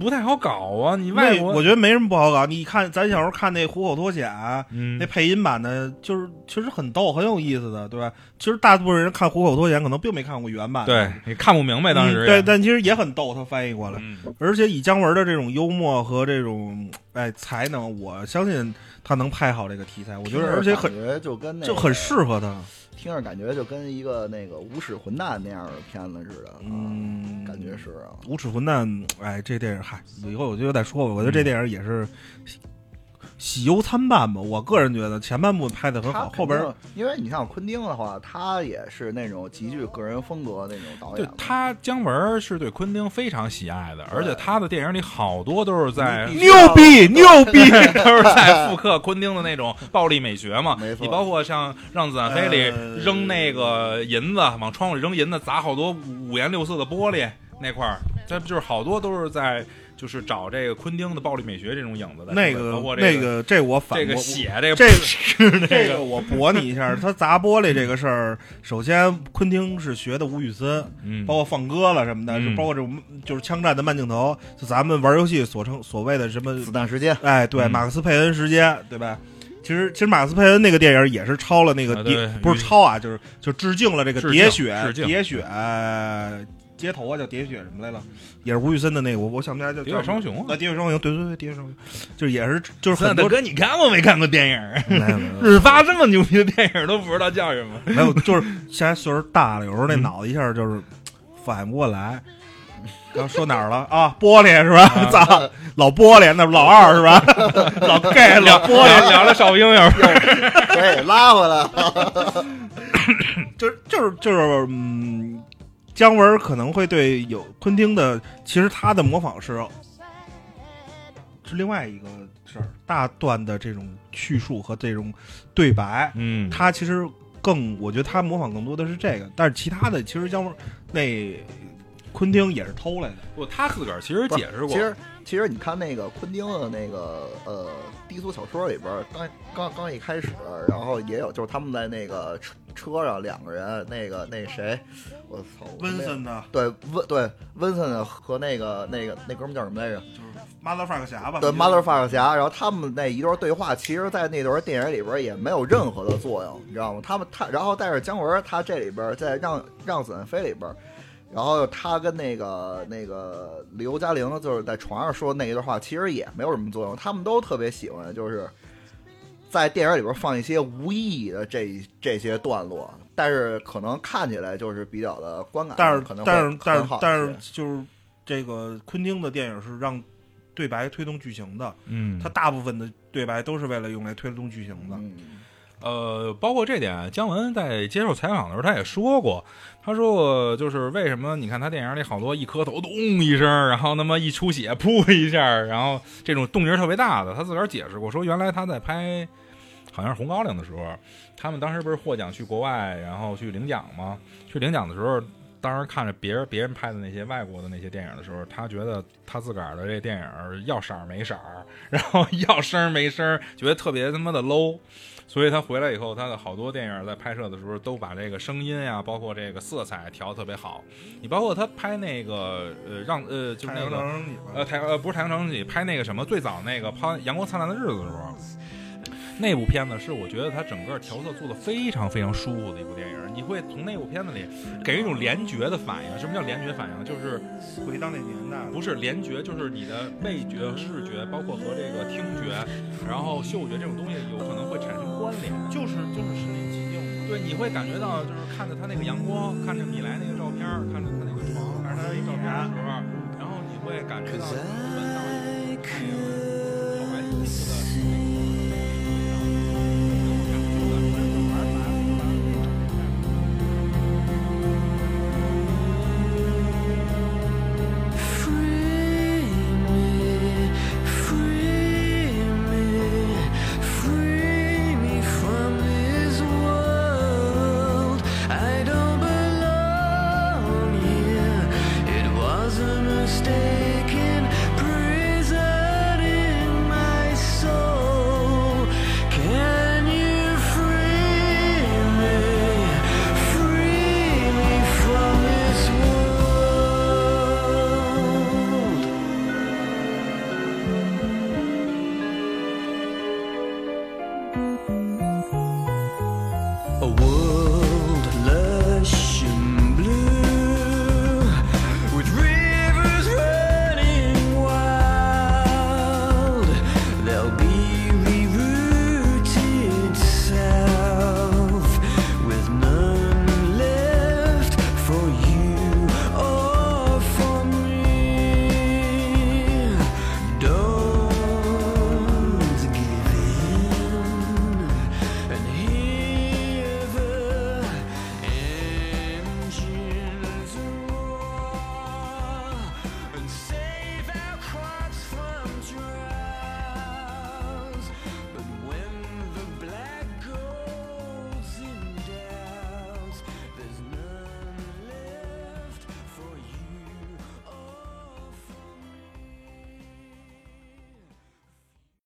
不太好搞啊。你外国，
我觉得没什么不好搞。你看咱小时候看那《虎口脱险》，
嗯
那配音版的，就是其实很逗，很有意思的，对吧？其实大部分人看《虎口脱险》可能并没看过原版的，
对你看不明白当时
对，但其实也很逗，他翻译过来。
嗯
而且以姜文的这种幽默和这种哎才能，我相信他能拍好这个题材。我觉得，而且很
就跟那个
就很适合他。
听着感觉就跟一个那个无耻混蛋那样的片子似的，啊
嗯，
感觉是啊。
无耻混蛋，哎，这电影嗨，以后我就再说吧。我觉得这电影也是喜忧参半吧。我个人觉得前半部拍的很好，后边
因为你像昆汀的话，他也是那种极具个人风格的那种导演对。
他姜文是对昆汀非常喜爱的，而且他的电影里好多都是在
牛逼牛逼，
都是在复刻昆汀的那种暴力美学嘛。
没错
你包括像《让子弹飞》里
呃
扔那个银子，往窗户里扔银子，砸好多五颜六色的玻璃那块儿，这就是好多都是在就是找这个昆汀的暴力美学这种影子的。
那个那个这我反
这个
我
血，这个
这
个 [laughs]
个这个我驳你一下，[laughs] 他砸玻璃这个事儿，首先昆汀是学的吴宇森，
嗯，
包括放歌了什么的，
嗯
就包括这种就是枪战的慢镜头，就咱们玩游戏所称所谓的什么
子弹时间，
哎，对，
嗯
马克思佩恩时间，对吧？其实，其实马克思佩恩那个电影也是抄了那个不是抄啊，就是就致敬了这个喋血，喋血，呃街头啊，叫喋血什么来了？也是吴宇森的那个，我我想不起来叫
喋血双雄啊
啊，喋血双雄，对对对，喋血双雄，就是也是就是很多
大哥，你看过没看过电影？
没有没有
日发这么牛逼的电影都不知道叫什么。
没有，就是现在岁数大了，有时候那
嗯
脑子一下就是反应不过来。刚说哪儿了啊？玻璃是吧？[laughs] 咋，老玻璃，那老二是吧？[laughs] 老 gay，老玻璃，
聊了少英友，[laughs]
对，拉回来了。
就是就是就是，嗯，姜文可能会对有昆汀的，其实他的模仿是是另外一个事儿，大段的这种叙述和这种对白，
嗯，
他其实更，我觉得他模仿更多的是这个，但是其他的其实姜文那昆汀也是偷来的，
不，他自个儿其实解释过，
其实其实你看那个昆汀的那个呃低俗小说里边儿，刚刚刚一开始，然后也有就是他们在那个车车上两个人，那个那谁，我操，
温森的，
对温对温森和那个那个那哥们儿叫什么来着？
就是 motherfucker 侠吧，
对 motherfucker 侠，然后他们那一段对话，其实，在那段电影里边也没有任何的作用，你知道吗？他们他，然后但是姜文他这里边在让让子弹飞里边，然后他跟那个那个刘嘉玲就是在床上说那一段话，其实也没有什么作用，他们都特别喜欢，就是在电影里边放一些无意义的这这些段落，但是可能看起来就是比较的观感，
但是
可能
但是但是但是就是这个昆汀的电影是让对白推动剧情的，
嗯
他大部分的对白都是为了用来推动剧情的。
嗯。
呃，包括这点，姜文在接受采访的时候他也说过，他说过就是为什么你看他电影里好多一磕头咚一声，然后那么一出血噗一下，然后这种动静特别大的，他自个儿解释过，说原来他在拍好像是《红高粱》的时候，他们当时不是获奖去国外，然后去领奖吗？去领奖的时候。当时看着别人别人拍的那些外国的那些电影的时候，他觉得他自个儿的这电影要色儿没色儿，[laughs] 然后要声儿没声儿，觉得特别他妈的 low。所以他回来以后，他的好多电影在拍摄的时候都把这个声音呀，包括这个色彩调得特别好。你包括他拍那个呃让呃就是那个呃太呃不是太阳城你，拍那个什么最早那个拍《阳光灿烂的日子》的时候，那部片子是我觉得它整个调色做的非常非常舒服的一部电影。你会从那部片子里给人一种联觉的反应。什么叫联觉反应？就是
回到那年代，
不是联觉，就是你的味觉、视觉，包括和这个听觉，然后嗅觉这种东西有可能会产生关联。
就是就是身临其境嘛。
对，你会感觉到，就是看着他那个阳光，看着米莱那个照片，看着他那个床，看着他那个照片的时候，然后你会感觉到闻到一种那个好白衣服的